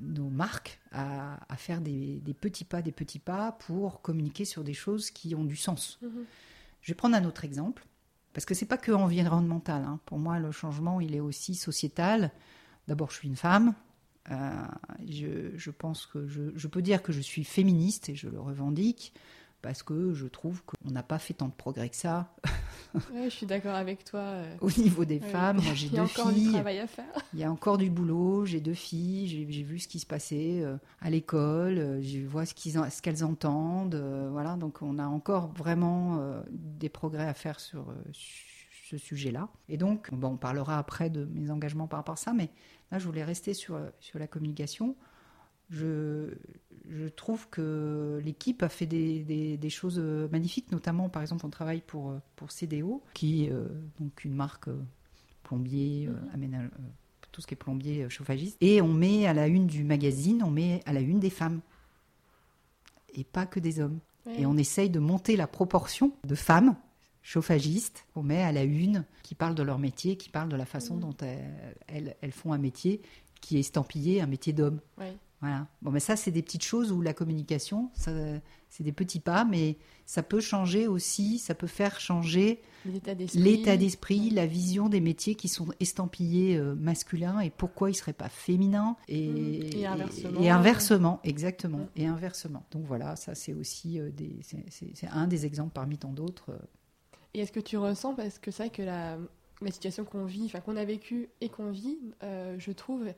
nos marques à, à faire des, des petits pas, des petits pas pour communiquer sur des choses qui ont du sens. Mhm. Je vais prendre un autre exemple, parce que c'est pas que environnemental. hein. Pour moi, le changement, il est aussi sociétal. D'abord, je suis une femme. Euh, je, je pense que je, je peux dire que je suis féministe et je le revendique parce que je trouve qu'on n'a pas fait tant de progrès que ça [LAUGHS] Ouais, je suis d'accord avec toi. euh, au niveau des ouais. femmes. Moi, j'ai Il y a deux encore du filles. travail à faire. Il y a encore du boulot. J'ai deux filles. J'ai vu ce qui se passait euh, à l'école. Je vois ce qu'elles entendent. voilà. Donc, on a encore vraiment des progrès à faire sur, sur ce sujet-là. Et donc, bon, on parlera après de mes engagements par rapport à ça. Mais là, je voulais rester sur, sur la communication. Je, je trouve que l'équipe a fait des, des- des choses magnifiques, notamment, par exemple, on travaille pour, pour CDO, qui est euh, donc une marque euh, plombier, euh, Mhm. aménage- euh, tout ce qui est plombier, chauffagiste. Et on met à la une du magazine, on met à la une des femmes. Et pas que des hommes. Et on essaye de monter la proportion de femmes chauffagistes qu'on met à la une, qui parlent de leur métier, qui parlent de la façon Mhm. dont elles, elles- elles font un métier qui est estampillé, un métier d'homme. Voilà. Bon, mais ça, c'est des petites choses où la communication, c'est des petits pas, mais ça peut changer aussi, ça peut faire changer L'état d'esprit. la vision des métiers qui sont estampillés euh, masculins et pourquoi ils ne seraient pas féminins. Et, Mhm. Et inversement. Et, inversement, exactement. Et inversement. Donc voilà, ça, c'est aussi euh, des, c'est un des exemples parmi tant d'autres. euh. Et est-ce que tu ressens, parce que c'est vrai que la, situation qu'on vit, enfin qu'on a vécue et qu'on vit, euh, je trouve,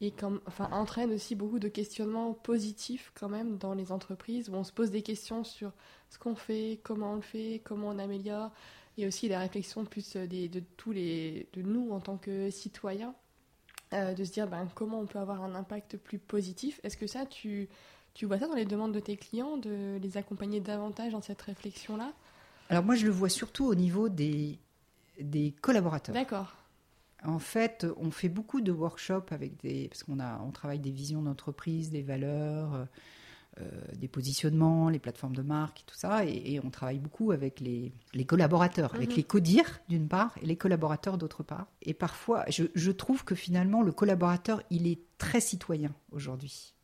et comme, enfin, entraîne aussi beaucoup de questionnements positifs quand même dans les entreprises où on se pose des questions sur ce qu'on fait, comment on le fait, comment on améliore, et aussi la réflexion plus des, de tous les, de nous en tant que citoyens, euh, de se dire ben, comment on peut avoir un impact plus positif. Est-ce que ça, tu, tu vois ça dans les demandes de tes clients, de les accompagner davantage dans cette réflexion-là? Alors moi, je le vois surtout au niveau des, des collaborateurs. D'accord. En fait, on fait beaucoup de workshops avec des, parce qu'on a, on travaille des visions d'entreprise, des valeurs, euh, des positionnements, les plateformes de marque, et tout ça, et, et on travaille beaucoup avec les, les collaborateurs, avec Mhm. les codires d'une part et les collaborateurs d'autre part. Et parfois, je, je trouve que finalement, le collaborateur, il est très citoyen aujourd'hui.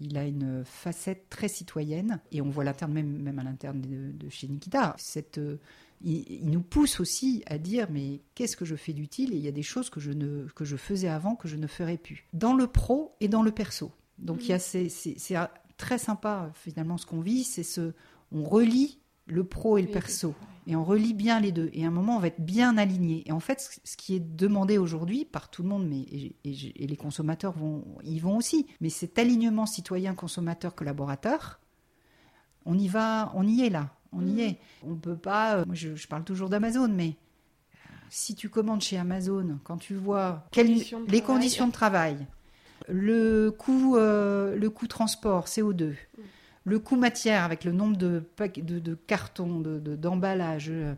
Il a une facette très citoyenne, et on voit l'interne même, même à l'interne de, de chez Nikita. Cette, euh, il, il nous pousse aussi à dire mais qu'est-ce que je fais d'utile? Et il y a des choses que je, ne, que je faisais avant que je ne ferais plus. Dans le pro et dans le perso. Donc il y a ces- c'est euh, très sympa finalement ce qu'on vit, c'est ce, on relie le pro et le perso. Et on relie bien les deux. Et à un moment, on va être bien aligné. Et en fait, ce- qui est demandé aujourd'hui par tout le monde, mais et, et- et les consommateurs vont, y vont aussi. Mais cet alignement citoyen, consommateur, collaborateur, on y va, on y est là. On y Mhm. est. On peut pas. euh, Moi, je, je parle toujours d'Amazon, mais euh, si tu commandes chez Amazon, quand tu vois quelles- Conditions de les travail. conditions de travail, le coût, euh, le coût transport, CO2, Mm. Le coût matière avec le nombre de, paquets- de, de cartons, de- de- d'emballages, euh,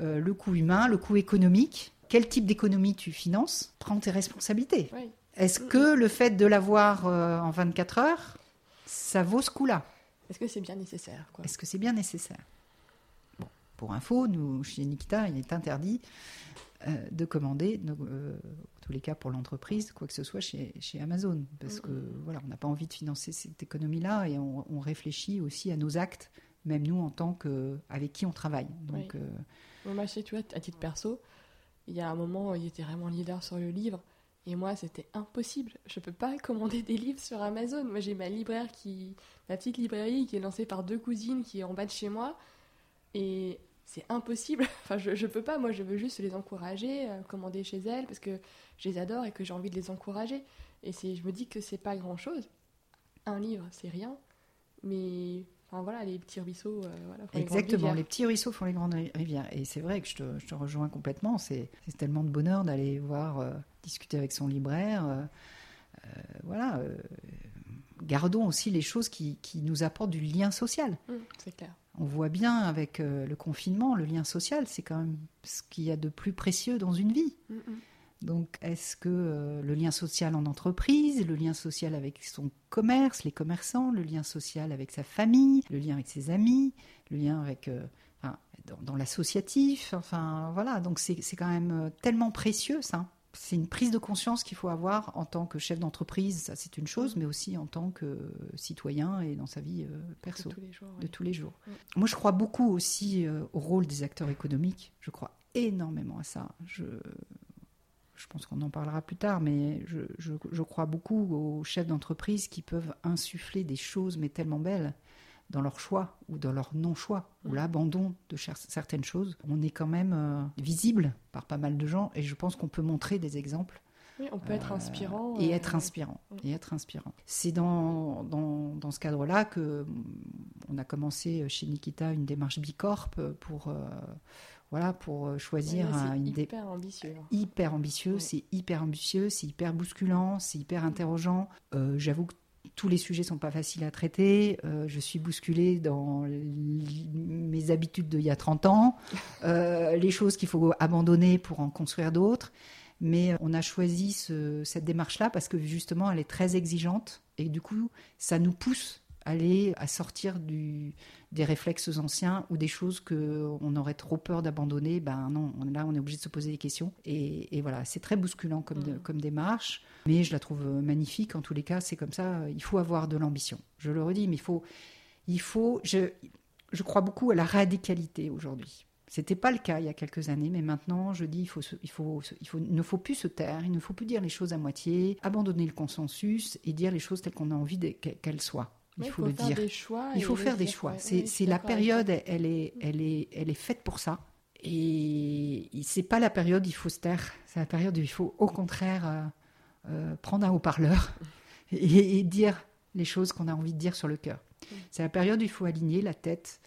euh, le coût humain, le coût économique, quel type d'économie tu finances, prends tes responsabilités. Est-ce Mm. que le fait de l'avoir euh, en 24 heures, ça vaut ce coup-là? Est-ce que c'est bien nécessaire Est-ce que c'est bien nécessaire? Bon, pour info, nous, chez Nikita, il est interdit de commander, de, euh, en tous les cas pour l'entreprise, quoi que ce soit chez, chez Amazon. Parce que voilà, on n'a pas envie de financer cette économie-là et on, on réfléchit aussi à nos actes, même nous en tant que avec qui on travaille. Donc, Oui. euh, Bon, moi, je sais, tu vois, à titre perso, il y a un moment il était vraiment leader sur le livre. Et moi, c'était impossible. Je peux pas [LAUGHS] commander des livres sur Amazon. Moi, j'ai ma libraire qui. Ma petite librairie qui est lancée par deux cousines qui est en bas de chez moi. Et c'est impossible. [LAUGHS] Enfin, je, je peux pas. Moi, je veux juste les encourager, euh, commander chez elles parce que je les adore et que j'ai envie de les encourager. Et c'est, je me dis que c'est pas grand chose. Un livre, c'est rien. Mais. Enfin, voilà, les petits ruisseaux. euh, voilà, font les grandes Exactement, les petits ruisseaux font les grandes ri- rivières. Et c'est vrai que je te, je te rejoins complètement. C'est tellement de bonheur d'aller voir, euh, discuter avec son libraire. euh, voilà. gardons aussi les choses qui, qui nous apportent du lien social. Hum, c'est clair. On voit bien avec euh, le confinement, le lien social, c'est quand même ce qu'il y a de plus précieux dans une vie. Hum, hum. Donc, est-ce que euh, le lien social en entreprise, le lien social avec son commerce, les commerçants, le lien social avec sa famille, le lien avec ses amis, le lien avec euh, enfin, dans, dans l'associatif, enfin voilà. Donc c'est quand même tellement précieux ça. C'est une prise de conscience qu'il faut avoir en tant que chef d'entreprise, ça c'est une chose, mais aussi en tant que citoyen et dans sa vie euh, perso De tous les jours. de ouais. tous les jours. Mm. Moi, je crois beaucoup aussi euh, au rôle des acteurs économiques. Je crois énormément à ça. Je, je pense qu'on en parlera plus tard, mais je, je- je crois beaucoup aux chefs d'entreprise qui peuvent insuffler des choses, mais tellement belles, dans leur choix ou dans leur non-choix, ou Mm. l'abandon de certaines choses. On est quand même euh, visible par pas mal de gens, et je pense qu'on peut montrer des exemples Oui, on peut être euh, inspirant. et euh, être inspirant Mm. et être inspirant c'est dans, dans, dans ce cadre là que mm, on a commencé chez Nikita une démarche bicorp pour voilà pour choisir un- une hyper ambitieux. hein. hyper ambitieux c'est hyper ambitieux c'est hyper bousculant c'est hyper interrogeant Euh, j'avoue que tous les sujets sont pas faciles à traiter. Euh, je suis bousculée dans mes habitudes d'il y a 30 ans, euh, les choses qu'il faut abandonner pour en construire d'autres. Mais on a choisi ce- cette démarche-là parce que justement, elle est très exigeante et du coup, ça nous pousse aller à sortir du, des réflexes anciens ou des choses que on aurait trop peur d'abandonner. Ben non, on- là, on est obligé de se poser des questions. Et, et voilà, c'est très bousculant comme, de- Mhm. comme démarche, mais je la trouve magnifique. En tous les cas, c'est comme ça. Il faut avoir de l'ambition. Je le redis, mais il faut, il faut. Je, je crois beaucoup à la radicalité aujourd'hui. C'était pas le cas il y a quelques années, mais maintenant, je dis, il, faut il, faut, il, faut, il ne faut plus se taire, il ne faut plus dire les choses à moitié, abandonner le consensus et dire les choses telles qu'on a envie qu'elles soient. Il faut, le faire dire. des choix. Il faut faire des choix. C'est la période, elle est, elle, est, elle est faite pour ça. Et c'est pas la période où il faut se taire. C'est la période où il faut, au contraire, euh, euh, prendre un haut-parleur [LAUGHS] et, et dire les choses qu'on a envie de dire sur le cœur. C'est la période où il faut aligner la tête,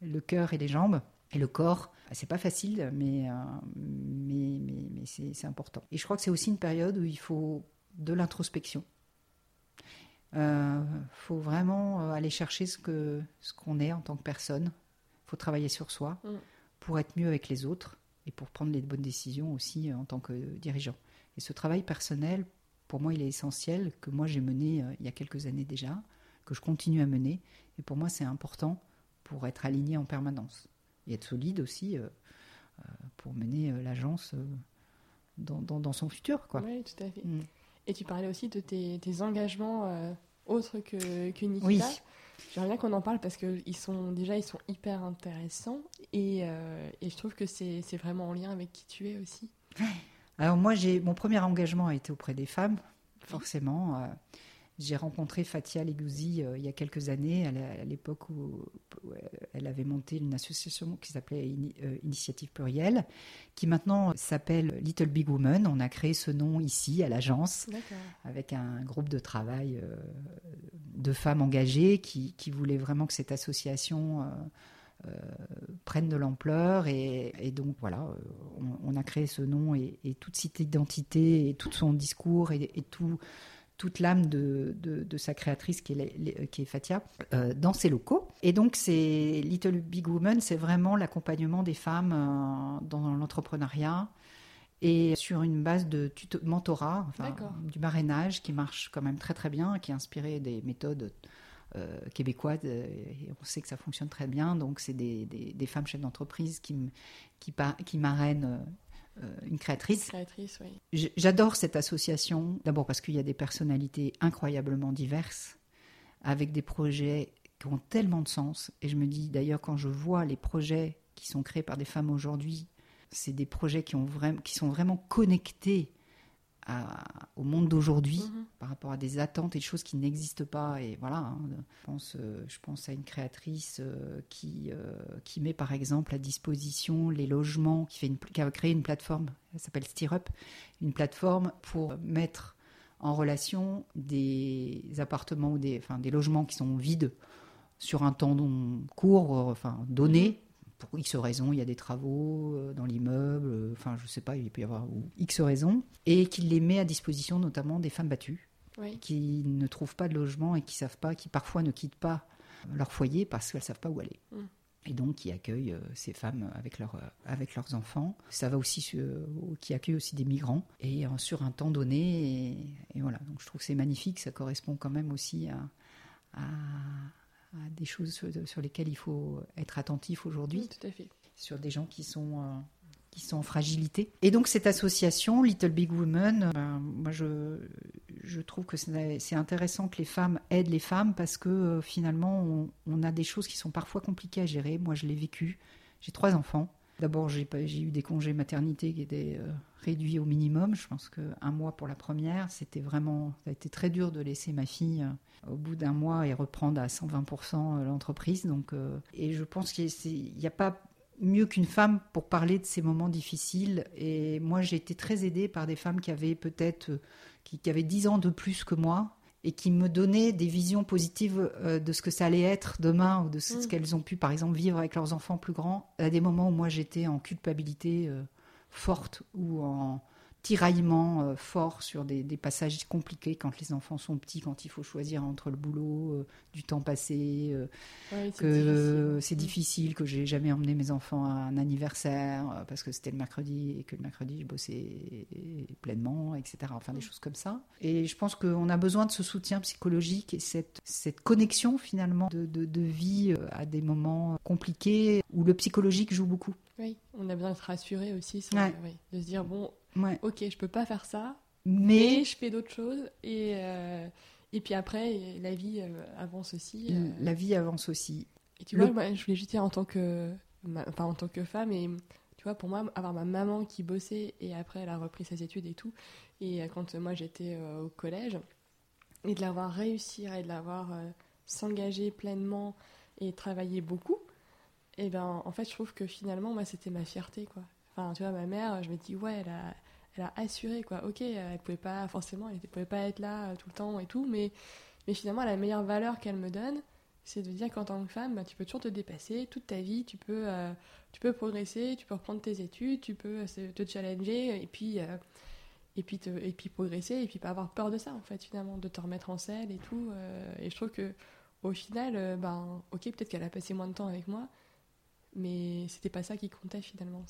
le cœur et les jambes. Et le corps, c'est pas facile, mais, euh, mais, mais, mais c'est c'est important. Et je crois que c'est aussi une période où il faut de l'introspection. Il faut vraiment euh, aller chercher ce qu'on est en tant que personne. Il faut travailler sur soi Mm. pour être mieux avec les autres et pour prendre les bonnes décisions aussi euh, en tant que dirigeant. Et ce travail personnel, pour moi, il est essentiel, que moi j'ai mené euh, il y a quelques années déjà, que je continue à mener. Et pour moi, c'est important pour être aligné en permanence. Et être solide aussi euh, euh, pour mener euh, l'agence euh, dans, dans- dans son futur. Quoi. Oui, tout à fait. Mm. Et tu parlais aussi de tes, tes engagements euh, autres que, que Nikita. Oui. J'aimerais bien qu'on en parle parce que ils sont déjà ils sont hyper intéressants et, euh, et je trouve que c'est vraiment en lien avec qui tu es aussi. Alors moi, j'ai mon premier engagement a été auprès des femmes, forcément. Euh, j'ai rencontré Fatia Legouzi euh, il y a quelques années, à l'époque où, où elle avait monté une association qui s'appelait euh, Initiative Plurielle, qui maintenant s'appelle Little Big Woman. On a créé ce nom ici à l'agence avec un groupe de travail euh, de femmes engagées qui, qui voulaient vraiment que cette association euh, euh, prenne de l'ampleur. Et, et donc voilà, euh, on, on a créé ce nom et, et toute cette identité et tout son discours et, et tout, toute l'âme de, de, de sa créatrice qui est, les- qui est Fatia euh, dans ses locaux. Et donc c'est Little Big Woman, c'est vraiment l'accompagnement des femmes euh, dans l'entrepreneuriat et sur une base de tuto- mentorat, enfin, du marrainage qui marche quand même très très bien, qui est inspiré des méthodes euh, québécoises et on sait que ça fonctionne très bien. Donc c'est des, des- des femmes chefs d'entreprise qui, qui, qui marrainent une créatrice. Créatrice, oui. J- J'adore cette association, d'abord parce qu'il y a des personnalités incroyablement diverses, avec des projets qui ont tellement de sens. Et je me dis, d'ailleurs, quand je vois les projets qui sont créés par des femmes aujourd'hui, c'est des projets qui, ont vraiment, qui sont vraiment connectés à- au monde d'aujourd'hui Mhm. par rapport à des attentes et des choses qui n'existent pas. Et voilà, hein, je, pense, euh, je pense à une créatrice euh, qui, euh, qui met par exemple à disposition les logements, qui, fait une, qui a créé une plateforme, elle s'appelle Stirrup, une plateforme pour mettre en relation des appartements ou des, enfin, des logements qui sont vides sur un temps court, enfin donné. Pour X raisons, il y a des travaux euh, dans l'immeuble, euh, enfin je sais pas, il peut y avoir X raisons, et qui les met à disposition notamment des femmes battues Oui. qui ne trouvent pas de logement et qui savent pas, qui parfois ne quittent pas leur foyer parce qu'elles savent pas où aller. Mm. Et donc qui accueillent euh, ces femmes avec, leurs euh, avec leurs enfants. Ça va aussi, sur- qui accueille aussi des migrants et euh, sur un temps donné. Et, et voilà, donc je trouve que c'est magnifique. Ça correspond quand même aussi à, à, à des choses sur, sur lesquelles il faut être attentif aujourd'hui Oui, tout à fait. sur des gens qui sont, euh, qui sont en fragilité. Et donc cette association, Little Big Women, euh, ben, moi je, je trouve que c'est intéressant que les femmes aident les femmes parce que euh, finalement on, on a des choses qui sont parfois compliquées à gérer. Moi je l'ai vécu, j'ai trois enfants. D'abord j'ai eu des congés maternité qui étaient euh, réduits au minimum. Je pense qu'un mois pour la première, c'était vraiment, ça a été très dur de laisser ma fille euh, au bout d'un mois et reprendre à 120% l'entreprise. Donc, euh, et je pense qu'il n'y a pas mieux qu'une femme pour parler de ces moments difficiles. Et moi, j'ai été très aidée par des femmes qui avaient peut-être euh, qui, qui avaient 10 ans de plus que moi et qui me donnaient des visions positives euh, de ce que ça allait être demain ou de ce, ce qu'elles ont pu, par exemple, vivre avec leurs enfants plus grands. À des moments où moi, j'étais en culpabilité euh, forte ou en tiraillement euh, fort sur des, des passages compliqués quand les enfants sont petits, quand il faut choisir entre le boulot, euh, du temps passé, euh, c'est que difficile. c'est Mm. difficile, que j'ai jamais emmené mes enfants à un anniversaire parce que c'était le mercredi et que le mercredi je bossais pleinement, etc. Enfin des Mm. choses comme ça. Et je pense qu'on a besoin de ce soutien psychologique et cette, cette connexion finalement de, de, de vie à des moments compliqués où le psychologique joue beaucoup. Oui, on a besoin d'être rassuré aussi, sur- Ouais. oui, de se dire bon, Ouais. ok, je peux pas faire ça, Mais mais je fais d'autres choses et euh, et puis après la vie euh, avance aussi. euh, la vie avance aussi. Et tu Le- vois, moi, je voulais juste dire en tant que, enfin, en tant que femme, et tu vois, pour moi, avoir ma maman qui bossait et après elle a repris ses études et tout, et quand moi j'étais euh, au collège, et de l'avoir réussi et de l'avoir s'engager pleinement et travailler beaucoup, et ben en fait, je trouve que finalement, moi, c'était ma fierté, quoi. Enfin, tu vois, ma mère, je me dis, ouais, elle a, elle a assuré, quoi. Ok, elle pouvait pas, forcément, elle pouvait pas être là euh, tout le temps et tout, mais, mais finalement, la meilleure valeur qu'elle me donne, c'est de dire qu'en tant que femme, bah, tu peux toujours te dépasser toute ta vie, tu peux, euh, tu peux progresser, tu peux reprendre tes études, tu peux euh, te challenger et puis, et, puis et puis progresser et puis pas avoir peur de ça en fait finalement, de te remettre en selle et tout. et je trouve que au final, ben, ok, peut-être qu'elle a passé moins de temps avec moi, mais c'était pas ça qui comptait finalement.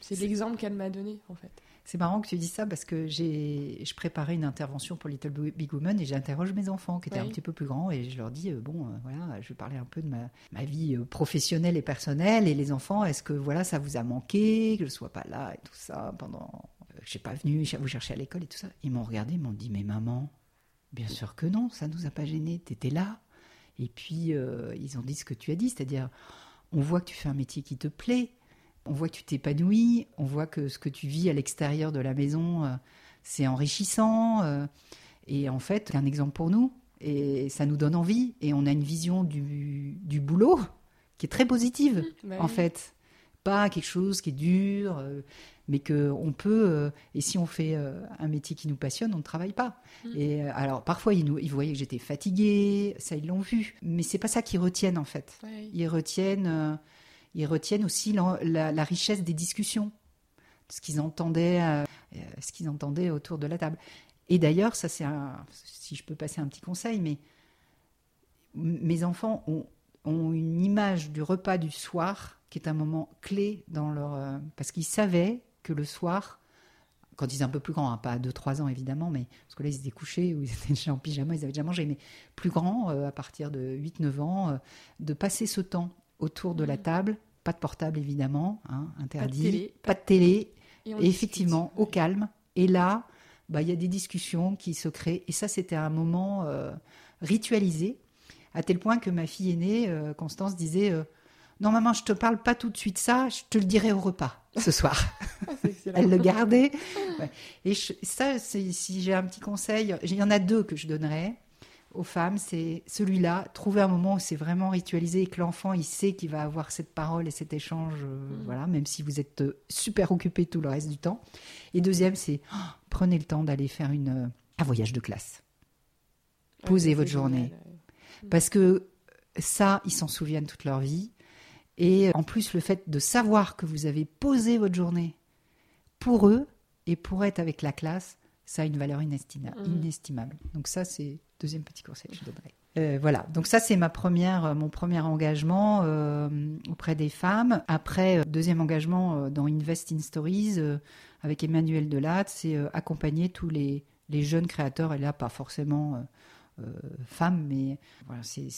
C'est l'exemple qu'elle m'a donné en fait. C'est marrant que tu dis ça parce que j'ai, je préparais une intervention pour Little Big Woman et j'interroge mes enfants qui étaient un petit peu plus grands et je leur dis euh, bon euh, voilà je vais parler un peu de ma, ma vie euh, professionnelle et personnelle et les enfants est-ce que voilà ça vous a manqué que je sois pas là et tout ça pendant euh, que je suis pas venue vous chercher à l'école et tout ça ils m'ont regardé ils m'ont dit mais maman bien sûr que non ça nous a pas gêné t'étais là et puis ils ont dit ce que tu as dit c'est-à-dire on voit que tu fais un métier qui te plaît on voit que tu t'épanouis, on voit que ce que tu vis à l'extérieur de la maison, euh, c'est enrichissant. euh, et en fait, c'est un exemple pour nous. Et ça nous donne envie. Et on a une vision du, du boulot qui est très positive, Bah en oui. fait. Pas quelque chose qui est dur, euh, mais qu'on peut. euh, et si on fait euh, un métier qui nous passionne, on ne travaille pas. Mm. Et euh, alors, parfois, ils, nous, ils voyaient que j'étais fatiguée, ça, ils l'ont vu. Mais c'est pas ça qu'ils retiennent, en fait Ouais. ils retiennent, ils retiennent aussi la, la- la richesse des discussions, ce qu'ils entendaient, ce qu'ils entendaient autour de la table. Et d'ailleurs, ça c'est si je peux passer un petit conseil, mais mes enfants ont, ont une image du repas du soir qui est un moment clé dans leur, euh, parce qu'ils savaient que le soir, quand ils étaient un peu plus grands, hein, pas à 2-3 ans évidemment, mais parce que là ils étaient couchés ou ils [LAUGHS] étaient déjà en pyjama, ils avaient déjà mangé, mais plus grands, euh, à partir de 8-9 ans, euh, de passer ce temps autour de la Mhm. table, pas de portable évidemment, hein, interdit, télé. pas de télé, Et effectivement, discute. au calme. Et là, bah, il y a des discussions qui se créent. Et ça, c'était un moment euh, ritualisé, à tel point que ma fille aînée, Constance, disait Non, maman, je te parle pas tout de suite ça, je te le dirai au repas ce [LAUGHS] soir. Ah. Elle le gardait. Ouais. Et je- ça, si j'ai un petit conseil, il y en a deux que je donnerais aux femmes, c'est celui-là, trouver un moment où c'est vraiment ritualisé et que l'enfant, il sait qu'il va avoir cette parole et cet échange, euh, Mm. voilà, même si vous êtes euh, super occupé tout le reste du temps. Et deuxième, c'est oh, prenez le temps d'aller faire une, euh, un voyage de classe. Ouais, posez votre journée. ouais. Parce que ça, ils s'en souviennent toute leur vie. Et en plus, le fait de savoir que vous avez posé votre journée pour eux et pour être avec la classe, ça a une valeur inestima- Mhm. inestimable. Donc ça, c'est deuxième petit conseil que je donnerais. Euh, voilà, donc ça c'est ma première, mon premier engagement euh, auprès des femmes. Après, euh, deuxième engagement dans Invest in Stories avec Emmanuel Delatte, c'est accompagner tous les, les jeunes créateurs, et là pas forcément femmes, mais voilà, c'est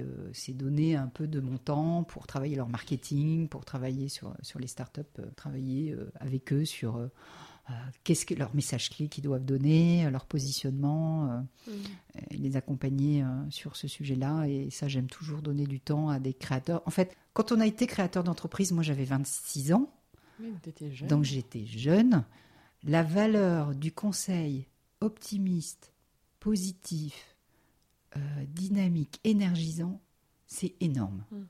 euh, donner un peu de mon temps pour travailler leur marketing, pour travailler sur, sur les startups, euh, travailler euh, avec eux sur euh, euh, qu'est-ce que leur message clé qu'ils doivent donner, euh, leur positionnement, euh, Mm. et les accompagner euh, sur ce sujet-là. Et ça, j'aime toujours donner du temps à des créateurs. En fait, quand on a été créateur d'entreprise, moi j'avais 26 ans, Oui, jeune. donc j'étais jeune. La valeur du conseil optimiste, positif, euh, dynamique, énergisant, c'est énorme. Mm.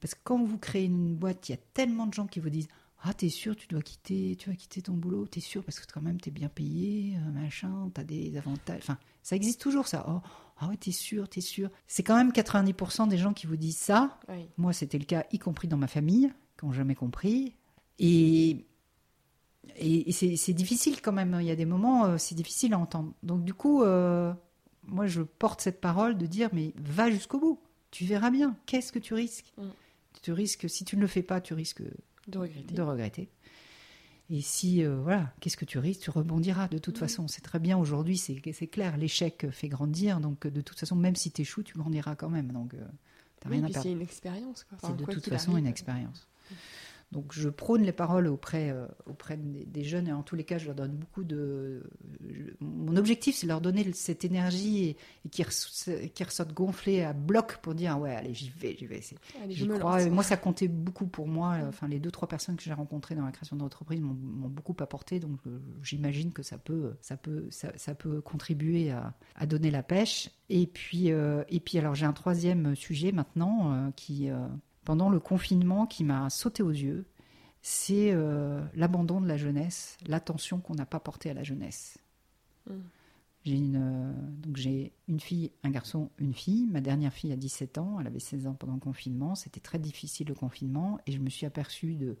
Parce que quand vous créez une boîte, il y a tellement de gens qui vous disent Ah, t'es sûr, tu dois quitter, tu vas quitter ton boulot, t'es sûr, parce que quand même, t'es bien payé, euh, machin, t'as des avantages. Enfin, ça existe toujours, ça. Oh, ah ouais, t'es sûr, t'es sûr. C'est quand même 90% des gens qui vous disent ça. Oui. Moi, c'était le cas, y compris dans ma famille, qui n'ont jamais compris. Et, et, et c'est difficile quand même. Il y a des moments, euh, c'est difficile à entendre. Donc, du coup, euh, moi, je porte cette parole de dire, mais va jusqu'au bout. Tu verras bien. Qu'est-ce que tu risques Mm. Tu risques, si tu ne le fais pas, tu risques De regretter. de regretter. Et si, euh, voilà, qu'est-ce que tu risques? Tu rebondiras de toute Mhm. façon. C'est très bien aujourd'hui, c'est clair. L'échec fait grandir. Donc, de toute façon, même si tu échoues, tu grandiras quand même. Donc, euh, t'as Oui, rien à perdre. c'est une expérience. Enfin, C'est de quoi toute façon arrive. une expérience. Donc je prône les paroles auprès, euh, auprès des, des jeunes et en tous les cas je leur donne beaucoup de... je- mon objectif c'est leur donner cette énergie et, et qu'ils qu'ils ressortent gonflés à bloc pour dire ouais allez j'y vais, j'y vais. C'est- Allez, je J'y me crois. moi ça comptait beaucoup pour moi. Enfin les deux trois personnes que j'ai rencontrées dans la création d'entreprise m'ont m'ont beaucoup apporté donc euh, j'imagine que ça peut, ça peut, ça, ça peut contribuer à, à donner la pêche. Et puis, euh, et puis alors j'ai un troisième sujet maintenant qui, pendant le confinement, qui m'a sauté aux yeux, c'est euh, l'abandon de la jeunesse, l'attention qu'on n'a pas portée à la jeunesse. Mm. J'ai une, euh, donc j'ai une fille, un garçon, une fille. Ma dernière fille a 17 ans, elle avait 16 ans pendant le confinement. C'était très difficile le confinement et je me suis aperçue de,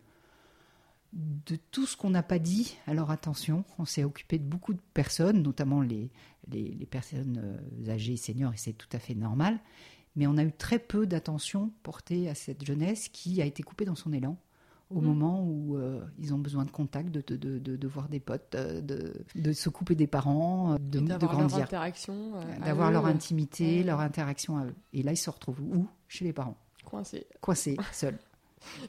de tout ce qu'on n'a pas dit. Alors attention, on s'est occupé de beaucoup de personnes, notamment les, les, les personnes euh, âgées, seniors, et c'est tout à fait normal. Mais on a eu très peu d'attention portée à cette jeunesse qui a été coupée dans son élan au Mhm. moment où euh, ils ont besoin de contact, de, de, de, voir des potes, euh, de, de se couper des parents, euh, de, d'avoir leur grandir, interaction. d'avoir leur intimité, leur interaction à eux. Et là, ils se retrouvent où? Chez les parents, coincés. coincés, [LAUGHS] seuls.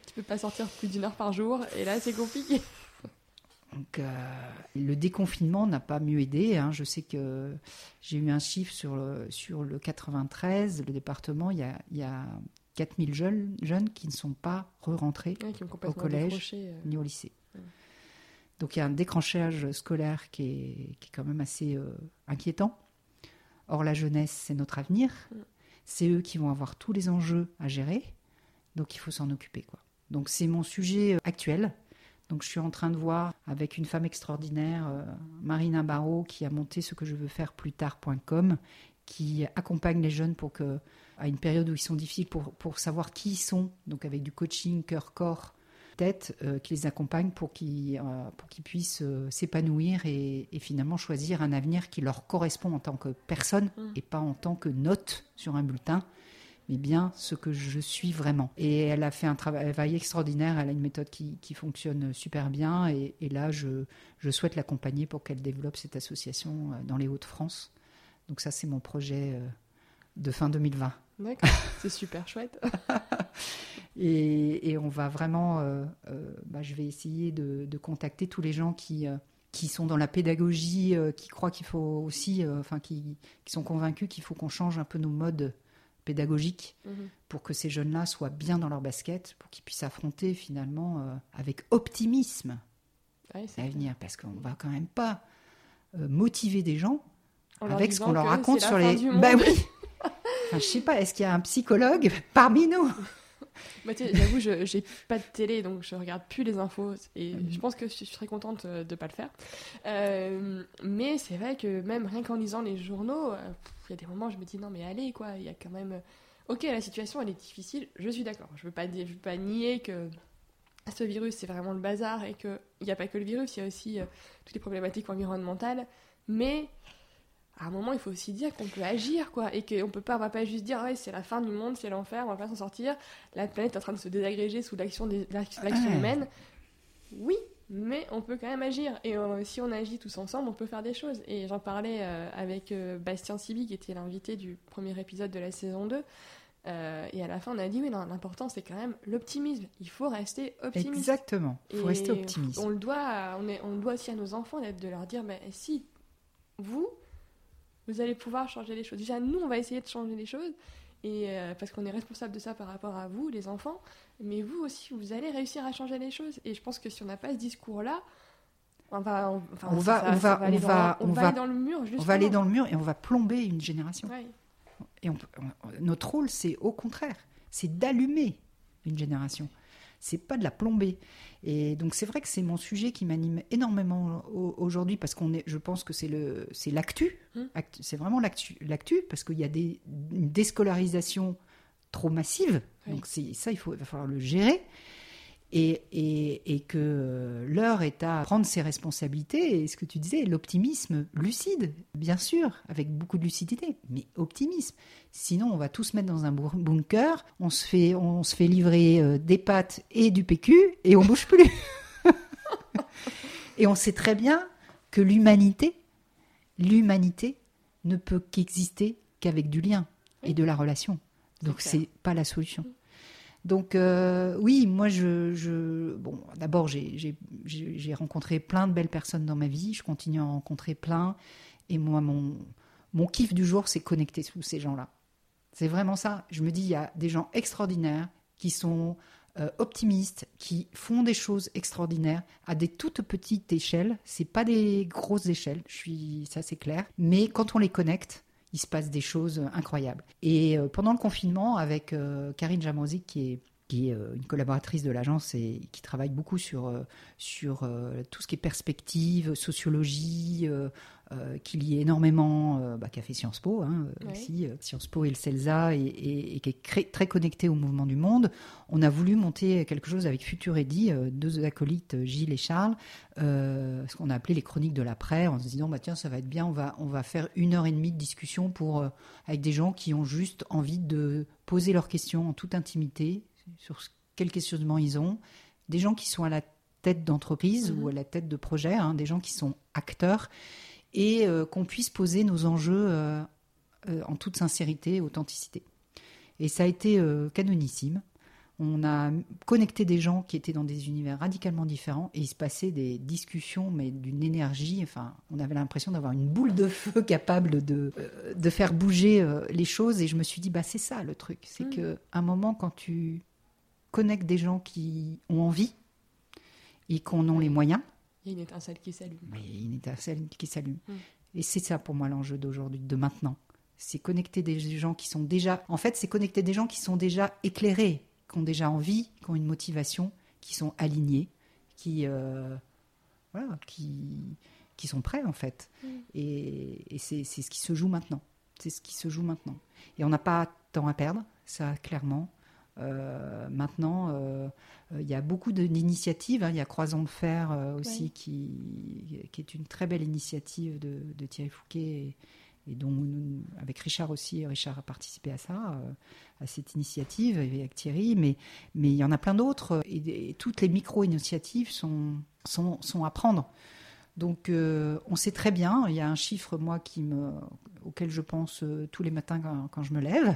Tu peux pas sortir plus d'une heure par jour et là c'est compliqué. Donc, euh, le déconfinement n'a pas mieux aidé. hein. Je sais que j'ai eu un chiffre sur le, sur le 93, le département, il y a, il y a 4000 jeunes, jeunes qui ne sont pas re-rentrés Ouais, complètement collège, décroché, euh. ni au lycée. Ouais. Donc il y a un décrochage scolaire qui est, qui est quand même assez euh, inquiétant. Or, la jeunesse, c'est notre avenir. C'est eux qui vont avoir tous les enjeux à gérer. Donc il faut s'en occuper. Quoi. Donc c'est mon sujet actuel. Donc je suis en train de voir avec une femme extraordinaire, euh, Marina Barrault, qui a monté ce que je veux faire plus tard.com, qui accompagne les jeunes pour que, à une période où ils sont difficiles, pour, pour savoir qui ils sont, donc avec du coaching cœur-corps, tête, euh, qui les accompagne pour qu'ils euh, puissent euh, s'épanouir et, et finalement choisir un avenir qui leur correspond en tant que personne Mm. et pas en tant que note sur un bulletin mais bien ce que je suis vraiment. Et elle a fait un travail extraordinaire, elle a une méthode qui, qui fonctionne super bien, et, et là, je, je souhaite l'accompagner pour qu'elle développe cette association euh, dans les Hauts-de-France. Donc ça, c'est mon projet euh, de fin 2020. D'accord, [LAUGHS] c'est super chouette. [LAUGHS] et, et, on va vraiment, euh, euh, bah, je vais essayer de, de, contacter tous les gens qui, euh, qui sont dans la pédagogie, qui croient qu'il faut aussi, enfin, qui, qui, sont convaincus qu'il faut qu'on change un peu nos modes pédagogiques Mhm. pour que ces jeunes-là soient bien dans leur basket, pour qu'ils puissent affronter finalement euh, avec optimisme l'avenir, parce qu'on va quand même pas euh, motiver des gens En avec ce qu'on leur raconte sur les. Bah monde. oui. [LAUGHS] Enfin, je sais pas, est-ce qu'il y a un psychologue parmi nous? Bah, J'avoue, je j'ai pas de télé, donc je regarde plus les infos. Et Mhm. je pense que je suis très contente euh, de pas le faire. Euh, mais c'est vrai que même rien qu'en lisant les journaux, pff, il y a des moments où je me dis non, mais allez, quoi, il y a quand même. euh, Ok, la situation elle est difficile, je suis d'accord. Je veux pas, je veux pas nier que ce virus c'est vraiment le bazar et qu'il n'y a pas que le virus, il y a aussi euh, toutes les problématiques environnementales. Mais à un moment, il faut aussi dire qu'on peut agir, quoi, et qu'on peut pas, on va pas juste dire, ouais, c'est la fin du monde, c'est l'enfer, on va pas s'en sortir, la planète est en train de se désagréger sous l'action Ouais. humaine. Oui, mais on peut quand même agir, et euh, si on agit tous ensemble, on peut faire des choses. Et j'en parlais euh, avec euh, Bastien Sibi, qui était l'invité du premier épisode de la saison 2. euh, et à la fin, on a dit oui, non, l'important c'est quand même l'optimisme. Il faut rester optimiste. Exactement. Il faut Et rester optimiste. On le doit, on, est, on le doit aussi à nos enfants de leur dire, mais si vous, vous allez pouvoir changer les choses. Déjà, nous, on va essayer de changer les choses, et parce qu'on est responsable de ça par rapport à vous, les enfants. Mais vous aussi, vous allez réussir à changer les choses. Et je pense que si on n'a pas ce discours-là, on va, on, enfin, On ça- va- ça- on va- aller on dans- va- on aller dans le mur. On va aller dans le mur et on va plomber une génération. Ouais. Et on notre rôle, c'est au contraire, c'est d'allumer une génération. C'est pas de la plomber. Et donc c'est vrai que c'est mon sujet qui m'anime énormément au- aujourd'hui parce qu'on est, je pense que c'est le, c'est l'actu. Mm. Actu- C'est vraiment l'actu, l'actu parce qu'il y a des, une déscolarisation trop massive. Oui. Donc c'est ça, il faut, il va falloir le gérer. Et, et, et que euh, l'heure est à prendre ses responsabilités. Et ce que tu disais, l'optimisme lucide, bien sûr, avec beaucoup de lucidité, mais optimisme. Sinon, on va tous se mettre dans un bunker, on se fait, on se fait livrer euh, des pâtes et du PQ et on bouge plus. [LAUGHS] et on sait très bien que l'humanité, l'humanité ne peut qu'exister qu'avec du lien et de la relation. Donc c'est pas la solution. Donc euh, oui, moi je, je bon d'abord j'ai- rencontré plein de belles personnes dans ma vie, je continue à en rencontrer plein et moi mon mon kiff du jour c'est connecter tous ces gens-là. C'est vraiment ça. Je me dis il y a des gens extraordinaires qui sont euh, optimistes, qui font des choses extraordinaires à des toutes petites échelles. C'est pas des grosses échelles, je suis ça c'est clair. Mais quand on les connecte, il se passe des choses incroyables. Et euh, pendant le confinement, avec euh, Karine Jamrozik, qui est, qui est euh, une collaboratrice de l'agence et qui travaille beaucoup sur, sur tout ce qui est perspective, sociologie, euh, euh, qui lit énormément, euh, bah, qui a fait Sciences Po hein, aussi, euh, Sciences Po et le CELSA, et, et- et qui est cré- très connecté au mouvement du monde. On a voulu monter quelque chose avec Futur Eddy, euh, deux acolytes, Gilles et Charles, euh, ce qu'on a appelé les chroniques de l'après, en se disant bah tiens ça va être bien, on va on va faire une heure et demie de discussion pour avec des gens qui ont juste envie de poser leurs questions en toute intimité sur quel questionnement ils ont, des gens qui sont à la tête d'entreprise Mhm. ou à la tête de projet, hein, des gens qui sont acteurs et euh, qu'on puisse poser nos enjeux euh, euh, en toute sincérité, authenticité. Et ça a été canonissime. On a connecté des gens qui étaient dans des univers radicalement différents et il se passait des discussions, mais d'une énergie. Enfin, on avait l'impression d'avoir une boule de feu [LAUGHS] capable de, de faire bouger les choses. Et je me suis dit, bah, c'est ça le truc. C'est Mm. que un moment, quand tu connectes des gens qui ont envie et qu'on a les moyens, Il y a une étincelle qui s'allume. il y a une étincelle qui s'allume. Mm. Et c'est ça pour moi l'enjeu d'aujourd'hui, de maintenant. C'est connecter des gens qui sont déjà. En fait, c'est connecter des gens qui sont déjà éclairés, qui ont déjà envie, qui ont une motivation, qui sont alignés, qui. euh, voilà, qui, qui sont prêts en fait. Mm. Et, et c'est c'est ce qui se joue maintenant. C'est ce qui se joue maintenant. Et on n'a pas temps à perdre, ça clairement. Euh, maintenant, euh, euh, il y a beaucoup de- d'initiatives. hein. Il y a Croisons le fer euh, aussi, Oui. qui, qui est une très belle initiative de, de Thierry Fouquet et, et dont nous- avec Richard aussi, Richard a participé à ça, à cette initiative et avec Thierry. Mais mais il y en a plein d'autres et, et toutes les micro-initiatives sont, sont sont à prendre. Donc, on sait très bien. Il y a un chiffre moi qui me auquel je pense tous les matins quand, quand je me lève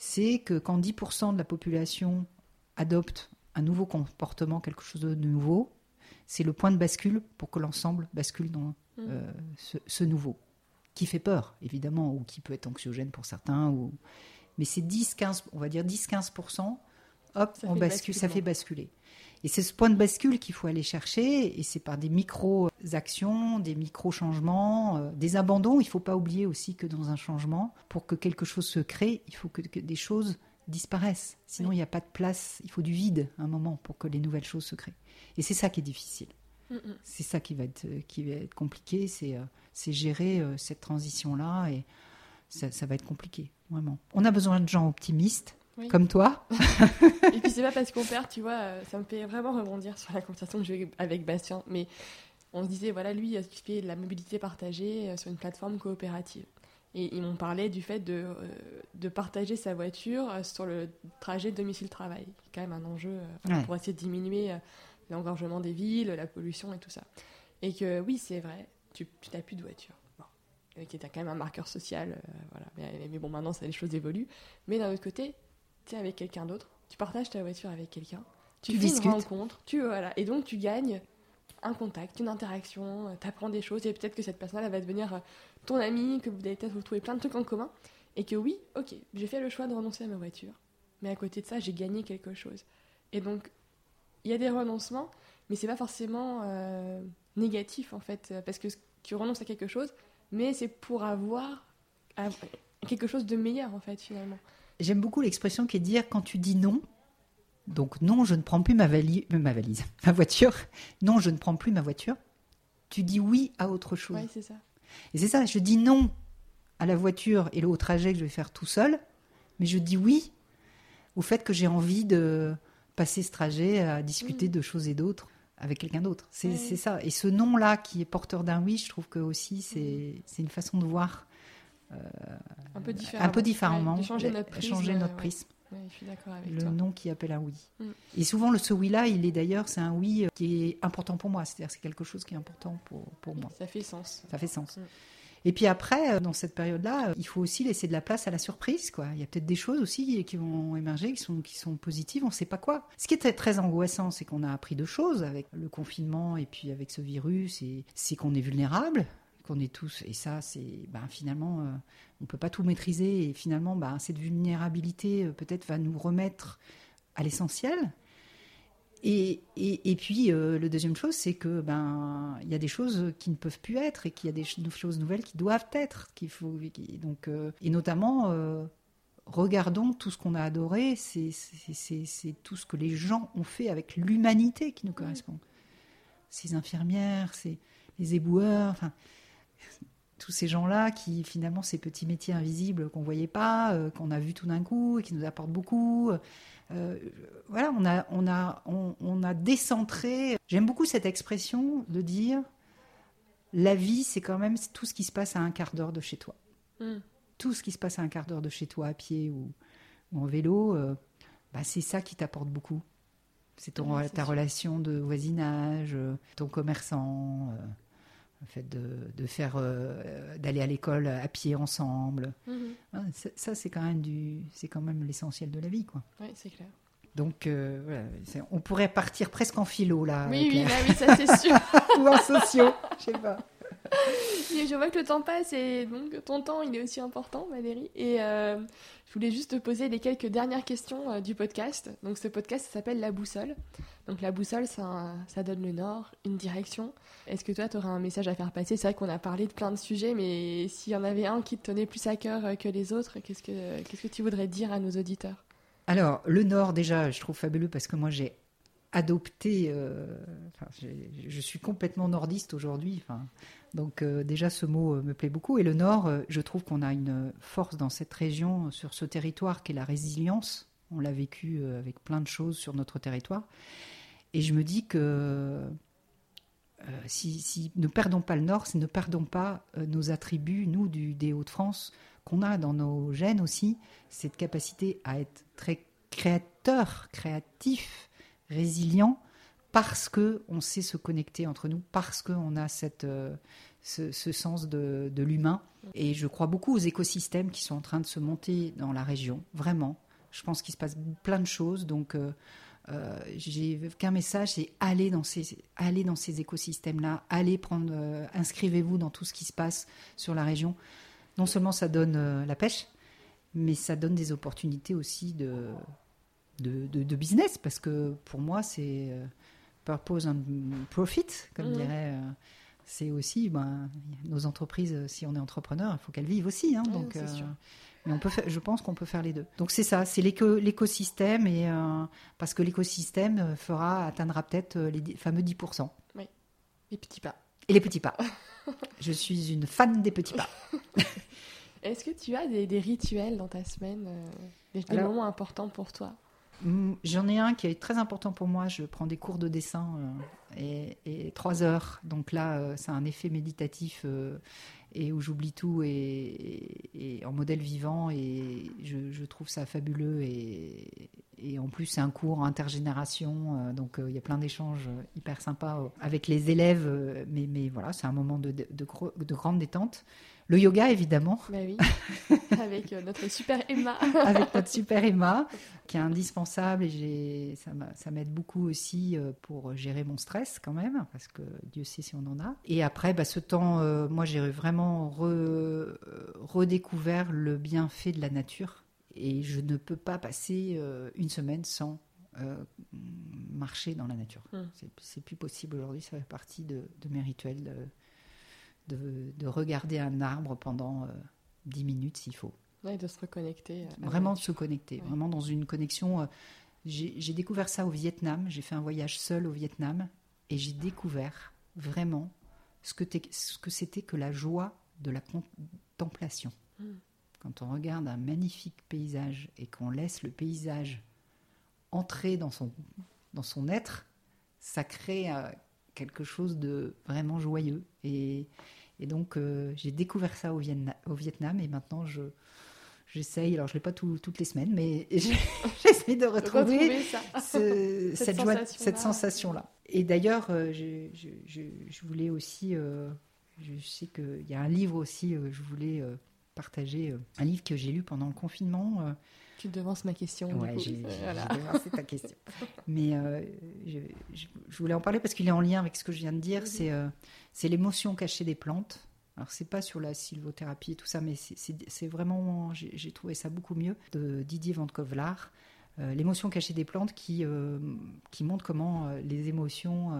c'est que quand 10% de la population adopte un nouveau comportement, quelque chose de nouveau, c'est le point de bascule pour que l'ensemble bascule dans Mm. euh, ce, ce nouveau, qui fait peur, évidemment, ou qui peut être anxiogène pour certains. Ou... Mais c'est 10-15, on va dire 10-15%, hop, Ça on bascule, ça fait basculer. Et c'est ce point de bascule qu'il faut aller chercher, et c'est par des micro-actions, des micro-changements, euh, des abandons. Il ne faut pas oublier aussi que dans un changement, pour que quelque chose se crée, il faut que, que des choses disparaissent. Sinon, Oui. il n'y a pas de place, il faut du vide un moment pour que les nouvelles choses se créent. Et c'est ça qui est difficile. Mm, mm. C'est ça qui va être, qui va être compliqué, c'est euh, gérer euh, cette transition-là, et ça, ça va être compliqué, vraiment. On a besoin de gens optimistes, Oui. comme toi. Et puis c'est pas parce qu'on perd, tu vois, euh, ça me fait vraiment rebondir sur la conversation que j'ai eue avec Bastien. Mais on se disait, voilà, lui, euh, il fait de la mobilité partagée euh, sur une plateforme coopérative. Et ils m'ont parlé du fait de, euh, de partager sa voiture euh, sur le trajet domicile-travail, qui est quand même un enjeu euh, Ouais. pour essayer de diminuer euh, l'engorgement des villes, la pollution et tout ça. Et que oui, c'est vrai, tu, tu n'as plus de voiture. Bon. Et qui est quand même un marqueur social, euh, voilà. Mais, mais bon, maintenant, ça, les choses évoluent. Mais d'un autre côté, tu es avec quelqu'un d'autre, tu partages ta voiture avec quelqu'un, tu, Tu fais discutes. une rencontre, tu voilà, et donc tu gagnes un contact, une interaction, tu apprends des choses, et peut-être que cette personne elle va devenir euh, ton amie, que vous allez peut-être vous trouver plein de trucs en commun, et que oui, ok, j'ai fait le choix de renoncer à ma voiture, mais à côté de ça, j'ai gagné quelque chose. Et donc, il y a des renoncements, mais c'est pas forcément euh, négatif en fait, parce que tu renonces à quelque chose, mais c'est pour avoir quelque chose de meilleur en fait finalement. J'aime beaucoup l'expression qui est de dire quand tu dis non, donc non, je ne prends plus ma, euh, ma valise, [LAUGHS] ma voiture, non, je ne prends plus ma voiture, tu dis oui à autre chose. C'est ça. Et c'est ça, je dis non à la voiture et au trajet que je vais faire tout seul, mais je dis oui au fait que j'ai envie de passer ce trajet à discuter Mm. de choses et d'autres avec quelqu'un d'autre. C'est ça. Et ce non-là qui est porteur d'un oui, je trouve que aussi c'est c'est une façon de voir Un peu différemment. un peu différemment, Ouais, changer euh, notre prisme. changer notre ouais. prisme. Ouais, je suis d'accord avec Le toi. non qui appelle un oui. Mm. Et souvent, le, ce oui-là, il est d'ailleurs, c'est un oui qui est important pour moi. C'est-à-dire, c'est quelque chose qui est important pour, pour moi. Ça fait sens. Ça fait sens. Mm. Et puis après, euh, dans cette période-là, euh, il faut aussi laisser de la place à la surprise. Quoi. Il y a peut-être des choses aussi qui vont émerger, qui sont, qui sont positives, on ne sait pas quoi. Ce qui est très, angoissant, c'est qu'on a appris deux choses avec le confinement et puis avec ce virus, c'est qu'on est vulnérable, qu'on est tous, et ça, c'est ben, finalement, euh, on ne peut pas tout maîtriser, et finalement, ben, cette vulnérabilité euh, peut-être va nous remettre à l'essentiel. Et, et, et puis, euh, le deuxième chose, c'est que ben il y a des choses qui ne peuvent plus être et qu'il y a des ch- choses nouvelles qui doivent être. Qu'il faut, qui- donc, euh, et notamment, regardons tout ce qu'on a adoré. C'est tout ce que les gens ont fait avec l'humanité qui nous correspond. Ces infirmières, ces, les éboueurs, enfin, tous ces gens-là qui, finalement, ces petits métiers invisibles qu'on voyait pas, euh, qu'on a vus tout d'un coup et qui nous apportent beaucoup. Euh, voilà, on a, on, a, on, on a décentré. J'aime beaucoup cette expression de dire la vie, c'est quand même tout ce qui se passe à un quart d'heure de chez toi. Mm. Tout ce qui se passe à un quart d'heure de chez toi à pied ou, ou en vélo, euh, bah, c'est ça qui t'apporte beaucoup. C'est ton- Ouais, ta sûr. relation de voisinage, euh, ton commerçant, euh, le fait de, de faire, euh, d'aller à l'école à pied ensemble. Mhm. Ah, ça, c'est quand même du, c'est quand même l'essentiel de la vie, quoi. Ouais, c'est clair. Donc, euh, voilà, on pourrait partir presque en philo, là. oui, oui, bah oui, ça c'est sûr. [LAUGHS] Ou en sociaux, je sais pas. [LAUGHS] Je vois que le temps passe et donc ton temps il est aussi important, Valérie. Et euh, je voulais juste te poser les quelques dernières questions euh, du podcast. Donc ce podcast s'appelle La Boussole. Donc la boussole ça, donne le nord, une direction. Est-ce que toi tu aurais un message à faire passer? C'est vrai qu'on a parlé de plein de sujets, mais s'il y en avait un qui te tenait plus à cœur euh, que les autres, qu'est-ce que, que tu voudrais dire à nos auditeurs? Alors, le Nord, déjà, je trouve fabuleux parce que moi, j'ai adopté. enfin, je suis complètement nordiste aujourd'hui. Enfin, donc, euh, déjà, ce mot euh, me plaît beaucoup. Et le Nord, euh, je trouve qu'on a une force dans cette région, sur ce territoire, qui est la résilience. On l'a vécu avec plein de choses sur notre territoire. Et je me dis que si, ne perdons pas le Nord, si ne perdons pas nos attributs, nous, du, des Hauts-de-France, qu'on a dans nos gènes aussi, cette capacité à être très créateur, créatif, résilient, parce que on sait se connecter entre nous, parce qu'on a cette, euh, ce, sens de, de l'humain. Et je crois beaucoup aux écosystèmes qui sont en train de se monter dans la région, vraiment. Je pense qu'il se passe plein de choses, donc euh, euh, j'ai qu'un message, c'est aller dans ces, aller dans ces écosystèmes-là, allez prendre, inscrivez-vous dans tout ce qui se passe sur la région. Non seulement ça donne la pêche, mais ça donne des opportunités aussi de, de, business, parce que pour moi, c'est purpose and profit, comme Mhm. dirait. euh, c'est aussi ben, nos entreprises, euh, si on est entrepreneur, il faut qu'elles vivent aussi. hein, donc, c'est sûr. mais on peut faire- je pense qu'on peut faire les deux. Donc c'est ça, c'est l'éco- l'écosystème, et, euh, parce que l'écosystème euh, fera, atteindra peut-être euh, les dix- fameux 10%. Les petits pas. Et les petits pas. [LAUGHS] je suis une fan des petits pas. [LAUGHS] Est-ce que tu as des, des rituels dans ta semaine, euh, des, Alors- moments importants pour toi? J'en ai un qui est très important pour moi. Je prends des cours de dessin euh, et, trois heures. Donc là, euh, c'est un effet méditatif euh, et où j'oublie tout et, en modèle vivant. Et je, trouve ça fabuleux. Et, en plus, c'est un cours intergénération. donc il y a plein d'échanges hyper sympas avec les élèves. mais, voilà, c'est un moment de, de, de grande détente. Le yoga, évidemment. Bah oui, [LAUGHS] avec euh, notre super Emma. avec notre super Emma, [LAUGHS] qui est indispensable et ça, m'a- ça m'aide beaucoup aussi euh, pour gérer mon stress quand même, parce que Dieu sait si on en a. Et après, bah, ce temps, euh, moi j'ai vraiment re- redécouvert le bienfait de la nature et je ne peux pas passer euh, une semaine sans euh, marcher dans la nature. Mm. C'est, c'est plus possible aujourd'hui, ça fait partie de, de mes rituels de, de, de regarder un arbre pendant euh, 10 minutes s'il faut Ouais, de se reconnecter. euh, vraiment de se connecter, Ouais. vraiment dans une connexion. euh, J'ai découvert ça au Vietnam. J'ai fait un voyage seul au Vietnam et j'ai découvert vraiment ce que t'es- ce que c'était que la joie de la contemplation. Mm. Quand on regarde un magnifique paysage et qu'on laisse le paysage entrer dans son, dans son être, ça crée quelque chose de vraiment joyeux. Et, et donc, euh, j'ai découvert ça au, Vietna- au Vietnam et maintenant, je, j'essaye, alors je ne l'ai pas tout- toutes les semaines, mais [LAUGHS] j'essaie de retrouver retrouver ça. ce- [LAUGHS] Cette cette, joie- sensation-là. cette sensation-là. Et d'ailleurs, euh, je, je- je- je voulais aussi, euh, je sais qu'il y a un livre aussi, euh, je voulais partager, un livre que j'ai lu pendant le confinement. Tu devances ma question. Ouais, coup. j'ai voilà. devancé ta question. [LAUGHS] Mais euh, je, je- je voulais en parler parce qu'il est en lien avec ce que je viens de dire. Mhm. C'est euh, c'est l'émotion cachée des plantes. Alors, c'est pas sur la sylvothérapie et tout ça, mais c'est- vraiment. J'ai trouvé ça beaucoup mieux de Didier Van Kovlar. Euh, l'émotion cachée des plantes qui, euh, qui montre comment les émotions.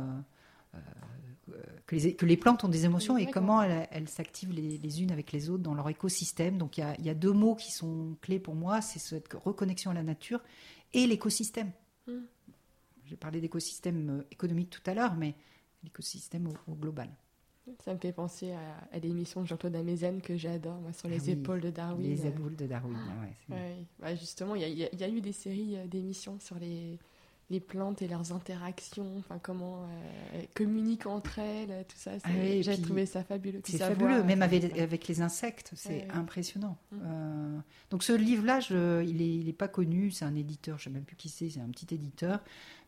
Que, les, que les plantes ont des émotions et comment elles, elles s'activent les, les unes avec les autres dans leur écosystème. Donc il y a, il y a deux mots qui sont clés pour moi, c'est cette reconnexion à la nature et l'écosystème. Mm. J'ai parlé d'écosystème euh, économique tout à l'heure, mais l'écosystème au, au global. Ça me fait penser à, à l'émission de Jean-Claude Amezen que j'adore, moi, sur Ah les oui, épaules de Darwin. Les éboules de Darwin. ah ouais, bah, justement, il y, y a eu des séries euh, d'émissions sur les, les plantes et leurs interactions, enfin comment euh, elles communiquent entre elles, tout ça. Ah oui, J'ai trouvé ça fabuleux. C'est fabuleux, même avec, avec les insectes, c'est impressionnant. Mm. Euh, donc ce livre-là, il n'est il est pas connu, c'est un éditeur, je ne sais même plus qui c'est, c'est un petit éditeur,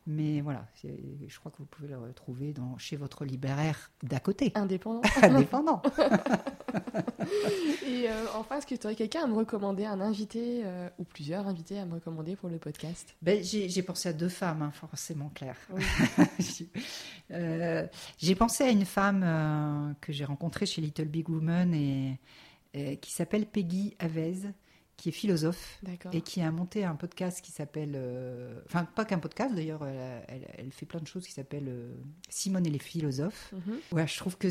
mais voilà, je crois que vous pouvez le retrouver dans, chez votre libraire d'à côté, Indépendant. [LAUGHS] indépendant. [LAUGHS] [LAUGHS] Et euh, enfin, est-ce que tu aurais quelqu'un à me recommander, un invité euh, ou plusieurs invités à me recommander pour le podcast? Ben, j'ai pensé à deux femmes, hein, forcément, Claire. Oui. Euh, j'ai pensé à une femme que j'ai rencontrée chez Little Big Woman et, et qui s'appelle Peggy Avez, qui est philosophe et qui a monté un podcast qui s'appelle, euh, enfin pas qu'un podcast d'ailleurs, elle, elle- elle fait plein de choses qui s'appellent euh, Simone et les philosophes. Mhm. Ouais, je trouve que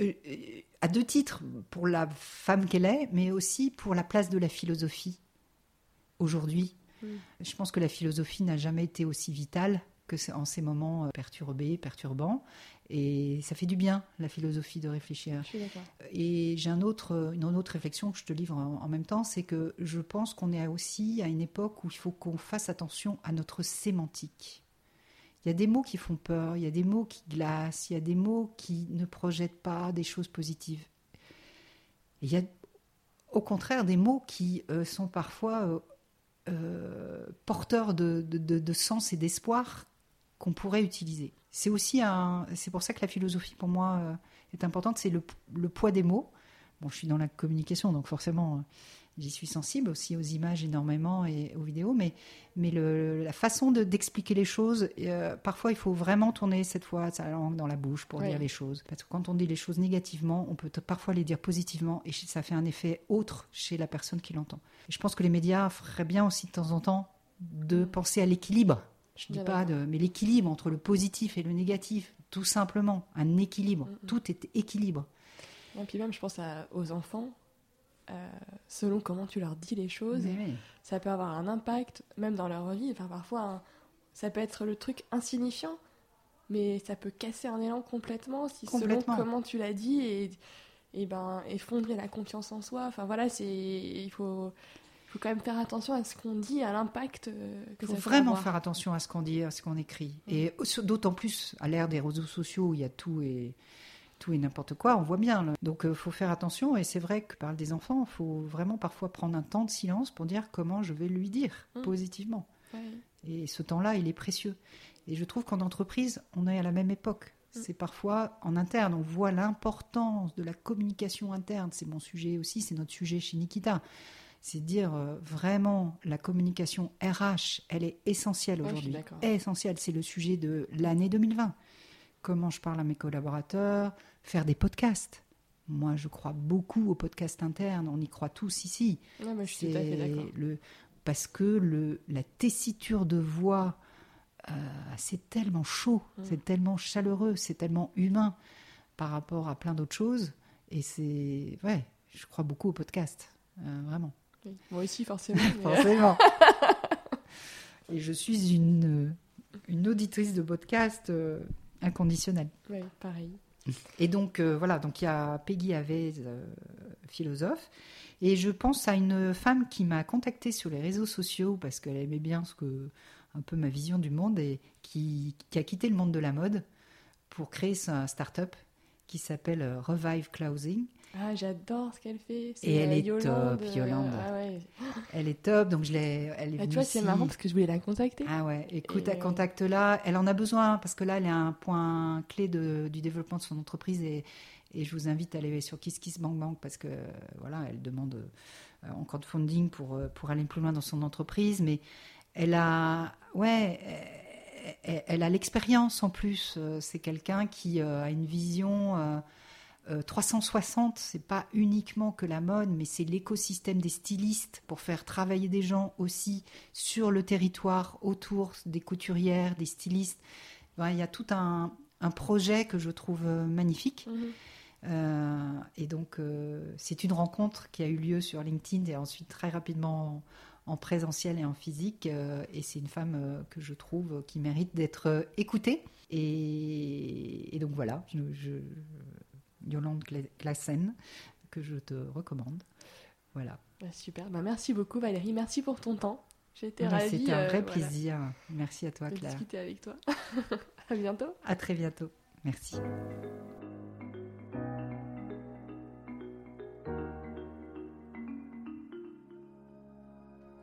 euh, à deux titres pour la femme qu'elle est, mais aussi pour la place de la philosophie aujourd'hui. Mm. Je pense que la philosophie n'a jamais été aussi vitale que c'est en ces moments perturbés, perturbants, et ça fait du bien la philosophie de réfléchir. Je suis. Et j'ai un autre, une autre réflexion que je te livre en, en même temps, c'est que je pense qu'on est aussi à une époque où il faut qu'on fasse attention à notre sémantique. Il y a des mots qui font peur, il y a des mots qui glacent, il y a des mots qui ne projettent pas des choses positives. Et il y a au contraire des mots qui euh, sont parfois euh, euh, porteurs de, de- de- de sens et d'espoir qu'on pourrait utiliser. C'est aussi un, c'est pour ça que la philosophie pour moi euh, est importante, c'est le, le poids des mots. Bon, je suis dans la communication, donc forcément, j'y suis sensible aussi aux images énormément et aux vidéos, mais, mais le, la façon de- d'expliquer les choses, euh, parfois il faut vraiment tourner cette fois sa langue dans la bouche pour Oui. dire les choses. Parce que quand on dit les choses négativement, on peut parfois les dire positivement et ça fait un effet autre chez la personne qui l'entend. Je pense que les médias feraient bien aussi de temps en temps de penser à l'équilibre. Je dis Bien pas de, mais l'équilibre entre le positif et le négatif, tout simplement, un équilibre. Mm, mm. Tout est équilibre. Et puis même, je pense à- aux enfants. euh, selon comment tu leur dis les choses, oui. ça peut avoir un impact, même dans leur vie. Enfin, parfois, un- ça peut être le truc insignifiant, mais ça peut casser un élan complètement si Complètement. selon comment tu l'as dit et, et ben effondrer la confiance en soi. Enfin voilà, c'est il faut il faut quand même faire attention à ce qu'on dit, à l'impact euh, que Il faut ça peut vraiment avoir. faire attention à ce qu'on dit, à ce qu'on écrit. Mm. Et au- d'autant plus à l'ère des réseaux sociaux où il y a tout et tout et n'importe quoi, on voit bien. là. Donc il faut faire attention. Et c'est vrai que parle des enfants, il faut vraiment parfois prendre un temps de silence pour dire comment je vais lui dire Mm. positivement. Ouais. Et ce temps-là, il est précieux. Et je trouve qu'en entreprise, on est à la même époque. Mm. C'est parfois en interne, on voit l'importance de la communication interne. C'est mon sujet aussi, c'est notre sujet chez Nikita. C'est dire euh, vraiment la communication RH, elle est essentielle aujourd'hui. Essentielle, c'est le sujet de l'année 2020. Comment je parle à mes collaborateurs, faire des podcasts. Moi, je crois beaucoup aux podcasts internes, on y croit tous ici. Ouais, moi, je suis tout à fait C'est d'accord. le parce que le la tessiture de voix euh, c'est tellement chaud, Mm. c'est tellement chaleureux, c'est tellement humain par rapport à plein d'autres choses et c'est ouais, je crois beaucoup au podcast, euh, vraiment. Oui. Moi aussi, forcément. [LAUGHS] Forcément. [LAUGHS] et je suis une une auditrice de podcast euh, inconditionnelle. Ouais, pareil. Et donc euh, voilà, donc il y a Peggy Avez, euh, philosophe, et je pense à une femme qui m'a contactée sur les réseaux sociaux parce qu'elle aimait bien ce que un peu ma vision du monde et qui, qui a quitté le monde de la mode pour créer sa start-up qui s'appelle euh, Revive Clothing. Ah, j'adore ce qu'elle fait. Et elle est Yolande, top, euh, Yolande. ah ouais. Elle est top, donc je l'ai. Elle est Ah, tu vois, c'est marrant parce que je voulais la contacter. Ah ouais, écoute, Et- elle contacte là. Elle en a besoin parce que là, elle est à un point clé de- du développement de son entreprise et, et je vous invite à aller sur KissKissBankBank parce que voilà, elle demande euh, encore de funding pour, pour aller plus loin dans son entreprise. Mais elle a, ouais, elle, a l'expérience en plus. Euh, C'est quelqu'un qui euh, a une vision. euh, euh, 360, c'est pas uniquement que la mode, mais c'est l'écosystème des stylistes pour faire travailler des gens aussi sur le territoire autour des couturières, des stylistes. Il y a tout un, un projet que je trouve magnifique. Mhm. Euh, et donc, euh, c'est une rencontre qui a eu lieu sur LinkedIn et ensuite très rapidement en, en présentiel et en physique. euh, et c'est une femme euh, que je trouve qui mérite d'être euh, écoutée. Et, et donc voilà, je, je- Yolande Cla- Classen, que je te recommande. Voilà. Bah, super. Bah, merci beaucoup, Valérie. Merci pour ton temps. J'étais Ben, ravie. C'était un euh, vrai voilà, plaisir. Merci à toi, de Claire. discuter avec toi. [LAUGHS] à bientôt. À très bientôt. Merci.